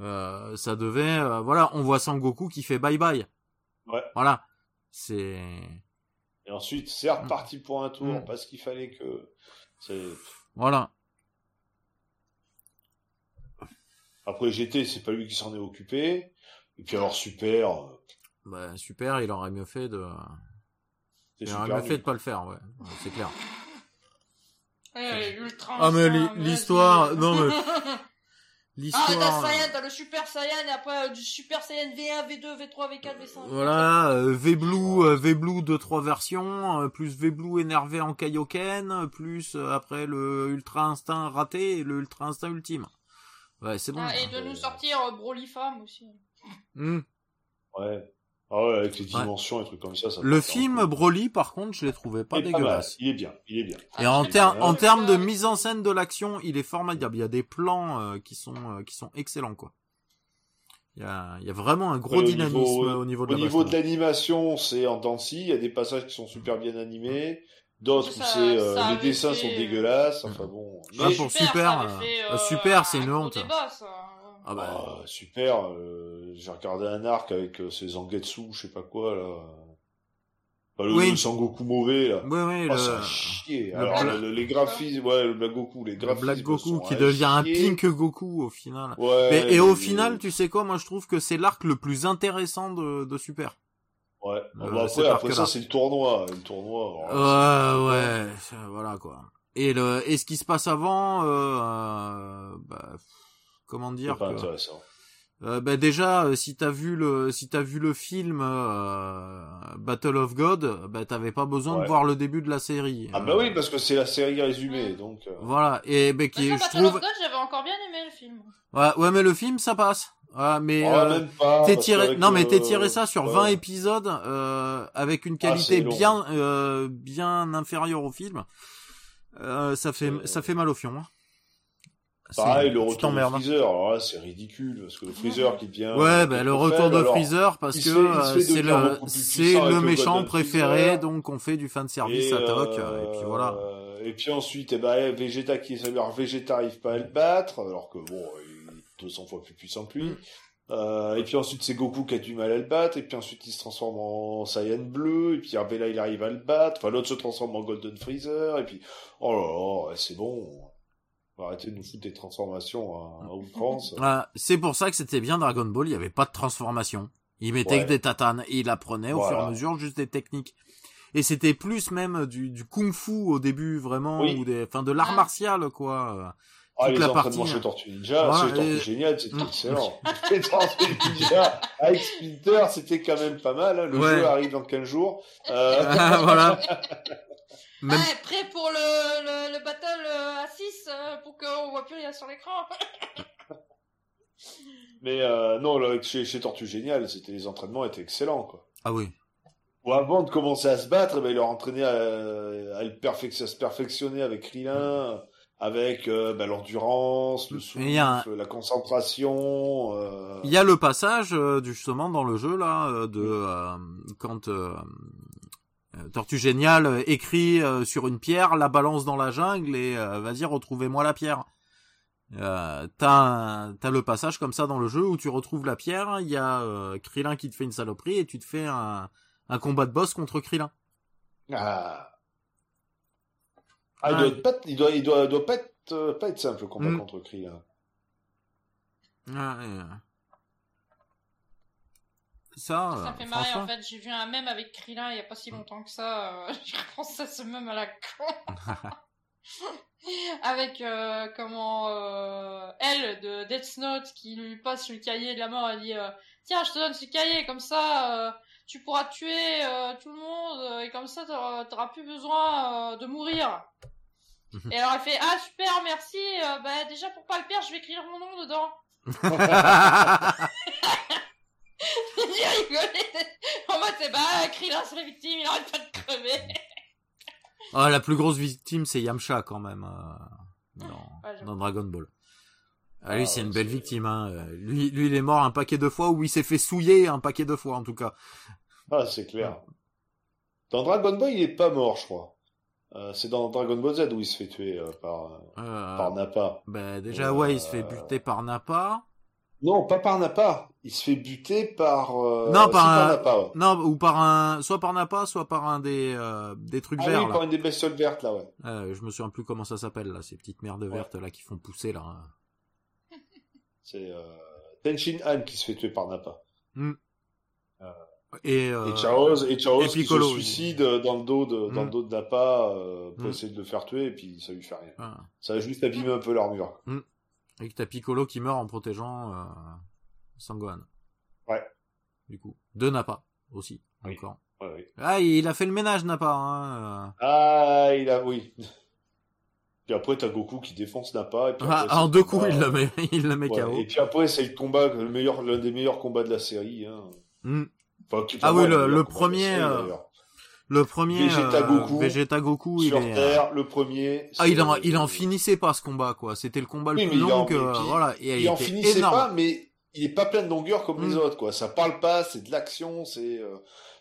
euh, ça devait euh, voilà on voit Sangoku qui fait bye bye
Ouais.
voilà c'est
Et ensuite, c'est reparti pour un tour,
Mm.
parce qu'il fallait que,
voilà.
Après GT, c'est pas lui qui s'en est occupé. Et puis alors Super, euh,
bah, super il aurait mieux fait de
c'est
il aurait mieux fait de pas le faire ouais, Ouais, c'est clair.
L'ultra
Ah, mais l'histoire- non, mais- l'histoire
Saiyan, t'as le Super Saiyan, et après euh, du Super Saiyan V1, V2, V3, V4, V5.
Voilà, euh, V-Blue, euh, V-Blue de trois versions, euh, plus V-Blue énervé en Kaioken, euh, plus euh, après le Ultra Instinct raté et le Ultra Instinct ultime. Ouais, c'est bon.
Ah, et de
euh,
nous sortir euh, Broly Femme aussi.
Hmm.
Ouais. Ah ouais, avec les dimensions et trucs comme ça. ça
Le film
un.
Broly, par contre, je l'ai trouvé pas
Il
dégueulasse.
Il est bien, il est bien.
Et en, ter-
bien.
en termes de mise en scène de l'action, il est formidable. Il y a des plans euh, qui sont euh, qui sont excellents quoi. Il y a, il y a vraiment un gros
Ouais, au
dynamisme
niveau-
au niveau de
Au
la
niveau de l'animation, c'est en scie. Il y a des passages qui sont super bien animés. D'autres où
Ça-
c'est euh,
ça
les dessins
fait,
sont
euh,
dégueulasse. Enfin bon. Mais-
pour
Super,
Super, euh, euh, Super, c'est
un
une honte.
débat, ça.
Ah bah,
Ah, super. euh, J'ai regardé un arc avec euh, ces Zangetsu, je sais pas quoi là. Enfin, le,
Oui.
le Sangoku mauvais là.
ouais ouais
Oh,
le,
chier.
le
Alors,
Bla-
le- les graphismes, ouais, le Black Goku, les
le
graphismes.
Black Goku qui devient un. Pink Goku au final.
Ouais.
Mais- et au final, tu sais quoi, moi je trouve que c'est l'arc le plus intéressant de, de Super.
Ouais.
Euh, c'est
après, ça, c'est le tournoi. Le tournoi. alors,
Ouais, voilà quoi. Et le et ce qui se passe avant, euh, euh, bah, comment dire
pas
que,
intéressant.
euh, bah déjà euh, si t'as vu le si t'as vu le film euh, Battle of God, bah t'avais pas besoin de voir le début de la série.
Ah
Euh,
bah oui, parce que c'est la série résumée, donc. euh,
Voilà et bah, qui je
Battle
trouve
of God, j'avais encore bien aimé le film.
ouais, ouais mais le film ça passe. Ouais, mais
oh, même pas.
T'es tiré, non mais t'es tiré ça sur
ouais.
20 épisodes euh, avec une
Ah,
qualité bien euh, bien inférieure au film. Euh, ça fait ça fait mal au fion. hein.
Pareil, le retour de
hein.
Freezer, alors là, c'est ridicule, parce que le Freezer qui devient...
Ouais, bah, le retour de Freezer parce que euh, c'est le c'est le méchant préféré
Freezer.
donc on fait du fan service
Et,
à Toc
euh,
et puis voilà.
Et puis ensuite, eh ben, Vegeta qui alors Vegeta arrive pas à le battre, alors que bon, il est 200 fois plus puissant que lui.
Mm.
Euh, et puis ensuite, c'est Goku qui a du mal à le battre, et puis ensuite, il se transforme en Saiyan bleu, et puis Arbella, il arrive à le battre, enfin, l'autre se transforme en Golden Freezer, et puis, oh là là, c'est bon. Arrêter de nous foutre des transformations à, à outrance.
Ah, c'est pour ça que c'était bien Dragon Ball, il y avait pas de transformation. Il mettait
Ouais.
que des tatanes et il apprenait au
Voilà.
fur et à mesure juste des techniques. Et c'était plus même du, du kung-fu au début vraiment
Oui.
ou des enfin de l'art
Ah.
martial quoi.
Ah,
toute
les
la
entraînements
partie,
chez Tortue Ninja,
Voilà,
Tortue
et-
Génial, c'était
Mm.
excellent. les Tortues Ninja avec Splinter, c'était quand même pas mal. hein. Le
Ouais.
jeu arrive dans 15 jours. Euh,
voilà. Même
Ah, prêt pour le, le, le battle euh, à 6 euh, pour qu'on voit plus rien sur l'écran.
mais euh, non, là, chez, chez Tortue Génial, c'était les entraînements étaient excellents. Quoi.
ah oui.
Ou avant de commencer à se battre, eh ben, il leur entraînait à, à, le perfec- à se perfectionner avec Krillin, avec euh, ben, l'endurance, le souffle,
a
la concentration. euh,
Il y a le passage justement dans le jeu là de euh, quand Tortue Génial euh, écrit euh, sur une pierre, la balance dans la jungle et euh, vas-y retrouvez-moi la pierre. Euh, t'as le passage comme ça dans le jeu où tu retrouves la pierre, il y a euh, Krillin qui te fait une saloperie et tu te fais un, un combat de boss contre Krillin.
Ah. Ah, il
Ah.
doit, être pas, il doit, il doit, doit pas être, euh, pas être simple le combat
Mm.
contre Krillin.
Ah, euh, Ça,
Ça fait marrer en fait. J'ai vu un mème avec Krillin il y a pas si longtemps que ça. euh, je pense à ce mème à la con. avec euh, comment euh, elle de Death Note qui lui passe le cahier de la mort. Elle dit euh, tiens je te donne ce cahier comme ça. euh, tu pourras tuer tout le monde et comme ça t'auras plus besoin de mourir. et alors elle fait ah super merci bah déjà pour pas le perdre je vais écrire mon nom dedans. En mode, c'est bah, Krillin serait victime, il arrête pas de crever.
Ah, la plus grosse victime, c'est Yamcha quand même euh, dans,
Ouais, j'avoue.
dans Dragon Ball. Ah, lui,
Ah,
c'est
ouais,
une belle
c'est-
victime. Hein. Lui, lui, il est mort un paquet de fois ou il s'est fait souiller un paquet de fois en tout cas.
Ah, c'est clair. Dans Dragon Ball, il est pas mort, je crois. Euh, c'est dans Dragon Ball Z où il se fait tuer euh, par,
Euh,
par Nappa.
ben, déjà, ouais, il se fait buter par Nappa.
Non, pas par Nappa. Il se fait buter par. euh,
Non, par un-
ouais.
Non, ou par un, soit par Nappa, soit par un des euh, des trucs
Ah
verts
oui,
là.
par une des bestioles vertes là, ouais.
Euh, je me souviens plus comment ça s'appelle là, ces petites merdes vertes là qui font pousser là.
C'est euh, Tenshin Han qui se fait tuer par Nappa.
Et, euh,
Et Chaos, et Chaos
et
qui se
oui.
suicide dans le dos de, dans
Mm.
le dos de Nappa euh, pour
Mm.
essayer de le faire tuer et puis ça lui fait rien.
voilà.
Ça a juste abîmé un peu l'armure.
Et que t'as Piccolo qui meurt en protégeant Sangohan.
Ouais.
Du coup, de Nappa aussi
Oui.
encore.
Ouais, oui.
Ah, il a fait le ménage Nappa. Hein. euh.
Ah, il a, oui. Puis après, t'as Goku qui défonce Nappa. Et puis
Ah, en deux coups, il le met, il le met
Ouais,
KO.
Et puis après, c'est le combat, le meilleur, l'un des meilleurs combats de la série. Hein.
Hmm.
Enfin,
Ah oui, le- premier,
série,
euh. Le premier,
Vegeta
euh,
Goku,
Vegeta Goku, il
Sur
euh,
Terre, le premier.
Ah, il en, il en finissait pas ce combat, quoi. C'était le combat le
Oui,
plus long
en-
que,
et puis,
voilà. Et
Il en
était
finissait
énorme.
pas, mais il est pas plein de longueur comme les
Mm.
autres, quoi. Ça parle pas, c'est de l'action, c'est euh,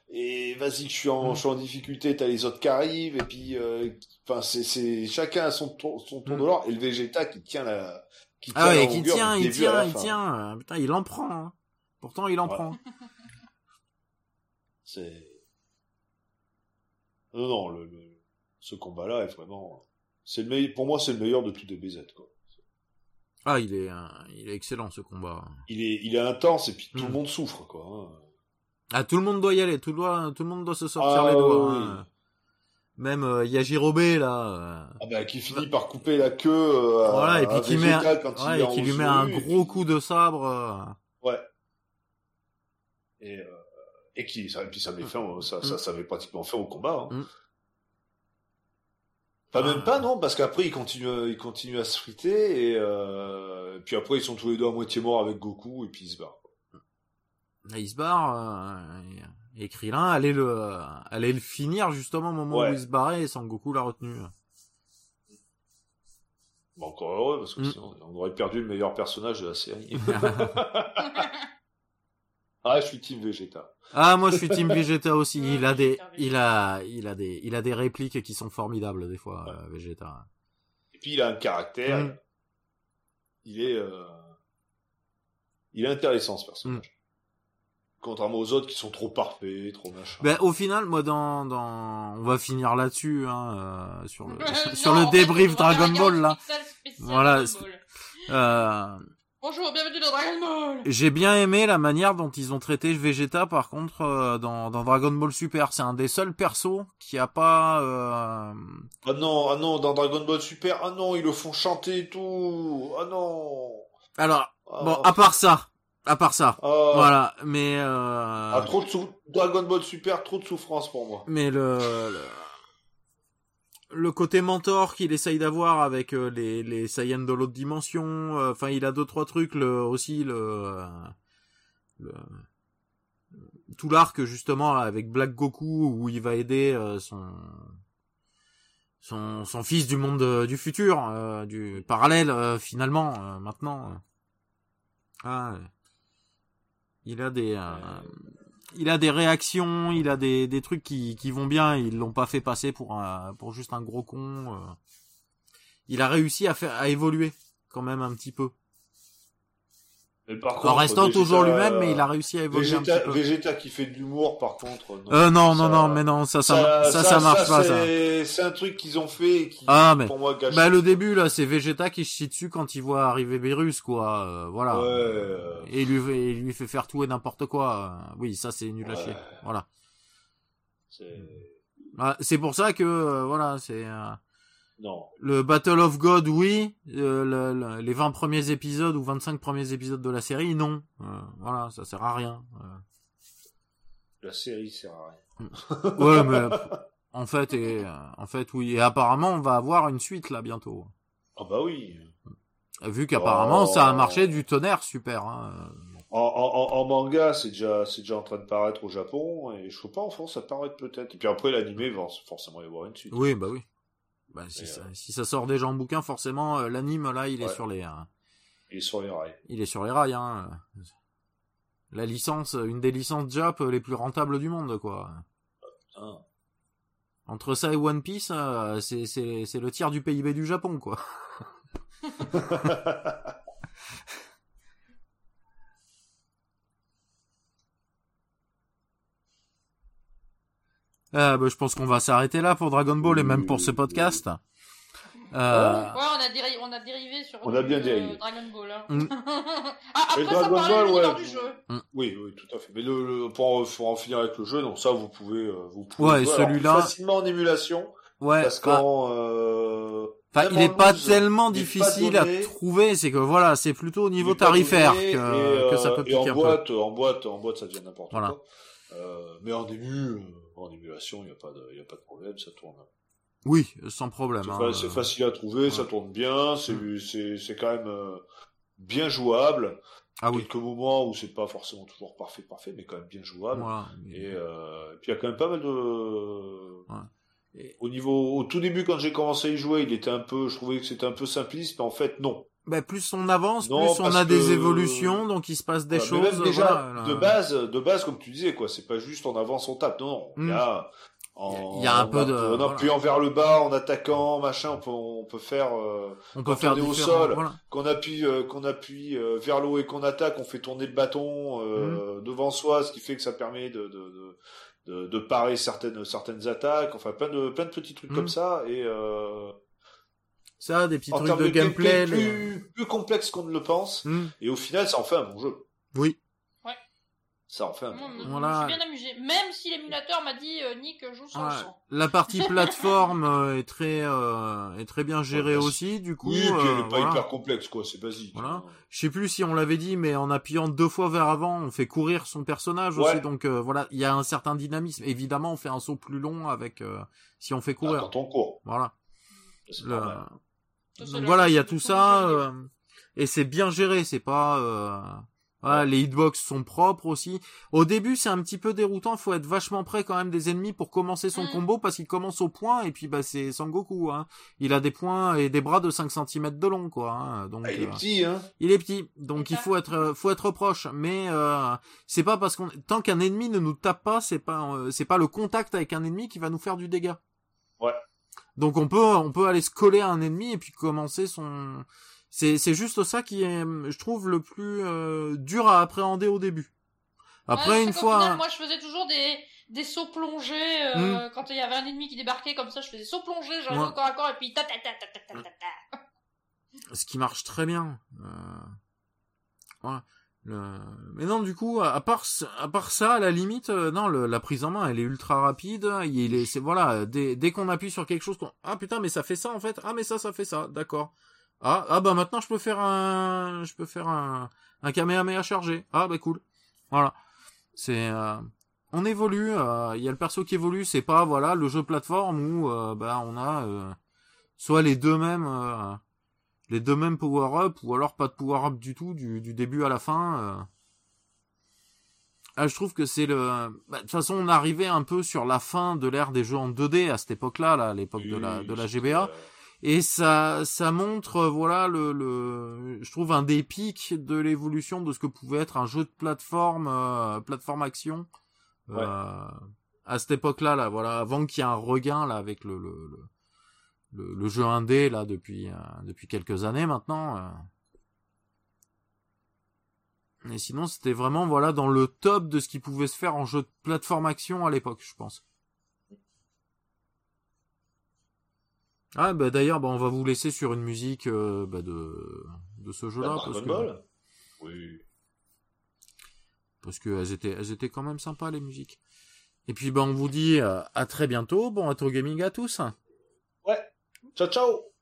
et vas-y, je suis en,
Mm.
je suis en difficulté, t'as les autres qui arrivent, et puis, euh, enfin, c'est, c'est chacun a son tour, son tour
Mm.
de l'or, et le Vegeta qui tient la, qui tient
Ah ouais,
la
qui
longueur
tient, il tient, il
fin.
tient. Euh, Putain, il en prend. hein. Pourtant, il en
Ouais.
prend.
C'est non, non, le, le- ce combat-là est vraiment, c'est le meilleur, pour moi, c'est le meilleur de tous DBZ, quoi.
Ah, il est, euh, il est excellent ce combat.
Il est, il est intense, et puis tout le monde souffre, quoi. hein.
Ah, tout le monde doit y aller. Tout, doit, tout le monde doit se sortir
Ah,
les doigts.
oui.
hein. Même euh, Yajirobe là. euh,
Ah bah, qui finit par couper la queue euh,
voilà, et puis qui met, un- ouais, et qui lui met un gros coup de sabre. euh.
Ouais. Et, euh, et qui, ça, et puis ça met fin, au- ça, ça,
Mm.
ça met pratiquement fin au combat. Hein.
Mm.
Pas même pas, non, parce qu'après, ils continuent, ils continuent à se friter, et, euh, et puis après, ils sont tous les deux à moitié morts avec Goku, et puis ils se barrent.
Là, il se barre. euh, et, Krillin allait le, allait le finir justement au moment
Ouais.
où il se barrait et Son Goku l'a retenu.
Bon, encore heureux, parce que
Mm.
sinon, on aurait perdu le meilleur personnage de la série. ah, je suis Team Vegeta.
Ah, moi je suis Team Vegeta aussi.
Ouais,
Il a des, il a, il a des, il a des répliques qui sont formidables des fois, euh, Vegeta.
Et puis, il a un caractère,
Mm.
il est, euh, il est intéressant, ce personnage. Contrairement aux autres qui sont trop parfaits, trop machin.
Ben, au final, moi, dans, dans, on va finir là-dessus, hein, euh, sur le,
Non,
sur le débrief Dragon Ball là. Voilà. Euh,
Bonjour, bienvenue dans Dragon Ball.
j'ai bien aimé la manière dont ils ont traité Vegeta, par contre, euh, dans, dans Dragon Ball Super. C'est un des seuls persos qui a pas, euh,
Ah non, ah non, dans Dragon Ball Super, ah non, ils le font chanter et tout. Ah non.
alors,
Ah,
bon, à part ça, à part ça,
ah,
voilà, mais, euh,
ah, trop de sou- Dragon Ball Super, trop de souffrance pour moi.
Mais le, le, le côté mentor qu'il essaye d'avoir avec euh, les, les Saiyans de l'autre dimension, euh, enfin il a deux trois trucs, le, aussi le, euh, le tout l'arc justement avec Black Goku où il va aider son son son fils du monde du futur, du parallèle finalement maintenant. Ah, il a des il a des réactions, il a des, des trucs qui, qui vont bien, ils l'ont pas fait passer pour un, pour juste un gros con. euh. Il a réussi à faire, à évoluer, quand même un petit peu.
Mais par
En
contre,
restant
Vegeta-
toujours lui-même, mais il a réussi à évoluer un
Vegeta,
petit peu.
Vegeta qui fait de l'humour, par contre. Non,
Euh, non, non,
Ça-
non, mais non, ça, ça, ça, ça, marche pas, ça.
c'est- un truc qu'ils ont fait et qui,
Ah, mais,
pour moi, gâche.
bah, le début, là, c'est Vegeta qui se chie dessus quand il voit arriver Beerus, quoi, euh, voilà.
Ouais, euh,
Et il lui, lui fait faire tout et n'importe quoi. Oui, ça, c'est nul à
Ouais.
chier. Voilà.
c'est-
Ah, C'est pour ça que, euh, voilà, c'est, euh,
Non.
Le Battle of God, oui. Euh, le- le- les 20 premiers épisodes ou 25 premiers épisodes de la série, non. Euh, voilà, ça sert à rien. Euh,
La série sert à rien.
ouais, mais en fait, et, euh, en fait, oui. Et apparemment, on va avoir une suite là bientôt.
Ah bah oui.
Vu qu'apparemment,
Oh.
ça a marché du tonnerre, super. Hein.
En, en, en- en manga, c'est déjà, c'est déjà en train de paraître au Japon, et je sais pas, en France, ça paraît peut-être. Et puis après, l'animé va forcément y avoir une suite.
Oui, bah oui. Bah, si,
Et,
ça,
euh,
si ça sort déjà en bouquin, forcément, euh, l'anime là, il est sur les, euh,
Il est sur les rails.
il est sur les rails. Hein. La licence, une des licences Jap les plus rentables du monde, quoi.
Putain.
Entre ça et One Piece, euh, c'est c'est c'est le tiers du PIB du Japon, quoi. Euh, bah, je pense qu'on va s'arrêter là pour Dragon Ball et même pour ce podcast. Euh,
Ouais, on a, déri- on a dérivé sur
On a bien
euh,
dérivé.
Dragon Ball. Hein.
Mm.
ah, après, ça
Dragon
parlait
Ball, ouais.
du jeu.
Oui, oui, tout à fait. Mais le, le- pour, en, pour en finir avec le jeu, donc ça, vous pouvez, euh, vous pouvez
Ouais,
jouer, alors,
celui-là-
facilement en émulation,
ouais.
parce
bah,
qu'en, euh,
Enfin, il est
en
pas tellement
pas
difficile
donné.
à trouver. C'est que voilà, c'est plutôt au niveau tarifaire
donné,
que,
et,
que ça
euh,
peut
et
piquer
en
un peu.
boîte, en boîte, en boîte, ça devient n'importe
Voilà.
quoi. Euh, mais en ému, euh, en émulation, il n'y a pas de, y a pas de problème, ça tourne.
Oui, sans problème.
C'est
hein.
fa- c'est facile à trouver, ça tourne bien, c'est, c'est, c'est quand même euh, bien jouable. Ah oui. Quelques moments où c'est pas forcément toujours parfait, parfait, mais quand même bien jouable. Et, euh, puis il y a quand même pas mal de. Au niveau, au tout début quand j'ai commencé à y jouer, il était un peu, je trouvais que c'était un peu simpliste, mais en fait non.
Bah, plus on avance, plus on a des évolutions, donc il se passe des choses.
déjà, de base, de base, comme tu disais, quoi, c'est pas juste on avance, on tape. Non, non. Il y hmm. a,
en, il y a un peu de
en appuyant vers le bas en attaquant machin on peut on peut faire euh,
on peut faire
au sol qu'on appuie euh, qu'on appuie euh, vers le haut et qu'on attaque on fait tourner le bâton euh, hmm. devant soi ce qui fait que ça permet de de, de, de, parer certaines certaines attaques enfin plein de plein de petits trucs comme hmm. ça et
ça des petits trucs de, gameplay,
plus, plus complexe qu'on ne le pense hmm. et au final ça en fait un bon jeu
oui
ça en fait un
voilà. Je suis bien amusé. Même si l'émulateur m'a dit euh, Nick joue sans ouais.
La partie plateforme euh, est très euh, est très bien gérée aussi du coup.
Oui, et puis elle est pas hyper complexe quoi, c'est basique.
Voilà. Je sais plus si on l'avait dit mais en appuyant deux fois vers avant, on fait courir son personnage aussi donc voilà, il y a un certain dynamisme. Évidemment, on fait un saut plus long avec si on fait courir.
Ah, quand on court.
Voilà. Donc voilà, il y a tout ça et c'est bien géré, c'est pas voilà, les hitbox sont propres aussi. Au début, c'est un petit peu déroutant. Faut être vachement près quand même des ennemis pour commencer son mm. combo parce qu'il commence au point et puis bah c'est Sangoku. Hein. Il a des points et des bras de 5 cm de long quoi. Hein. Donc
ah, il est euh, petit hein.
Il est petit, donc il faut être faut être proche. Mais euh, c'est pas parce qu'on tant qu'un ennemi ne nous tape pas, c'est pas euh, c'est pas le contact avec un ennemi qui va nous faire du dégât.
Ouais.
Donc on peut on peut aller se coller à un ennemi et puis commencer son c'est c'est juste ça qui est, je trouve, le plus euh, dur à appréhender au début. Après, une fois.
moi, je faisais toujours des des sauts plongés euh, hmm. quand il y avait un ennemi qui débarquait comme ça. Je faisais sauts plongés, j'arrivais encore à corps et puis ta ta ta ta ta ta ta.
Ce qui marche très bien. Euh... Voilà. Le... Mais non, du coup, à part à part ça, à la limite, euh, non, le, la prise en main, elle est ultra rapide. Il est, c'est voilà, dès, dès qu'on appuie sur quelque chose, qu'on... ah putain, mais ça fait ça en fait. Ah mais ça, ça fait ça. D'accord. Ah, ah bah maintenant je peux faire un, je peux faire un, un Kamehameha chargé. Ah bah cool. Voilà. C'est, euh, on évolue. Euh, il y a le perso qui évolue. C'est pas voilà le jeu plateforme où euh, bah on a soit les deux mêmes, les deux mêmes power up ou alors pas de power up du tout du, du début à la fin. Ah, je trouve que c'est le. Bah, de toute façon, on arrivait un peu sur la fin de l'ère des jeux en 2D à cette époque-là, là, à l'époque de la de la GBA et ça ça montre euh, voilà le, le je trouve un des pics de l'évolution de ce que pouvait être un jeu de plateforme euh, plateforme action euh, à cette époque-là là voilà avant qu'il y ait un regain là avec le le, le, le jeu indé là depuis euh, depuis quelques années maintenant euh. et sinon c'était vraiment voilà dans le top de ce qui pouvait se faire en jeu de plateforme action à l'époque je pense Ah bah d'ailleurs bah on va vous laisser sur une musique euh, bah, de de ce jeu-là
parce que oui
parce que elles étaient elles étaient quand même sympas les musiques. Et puis bah on vous dit euh, à très bientôt, bon à gaming à tous.
Ouais. Ciao ciao.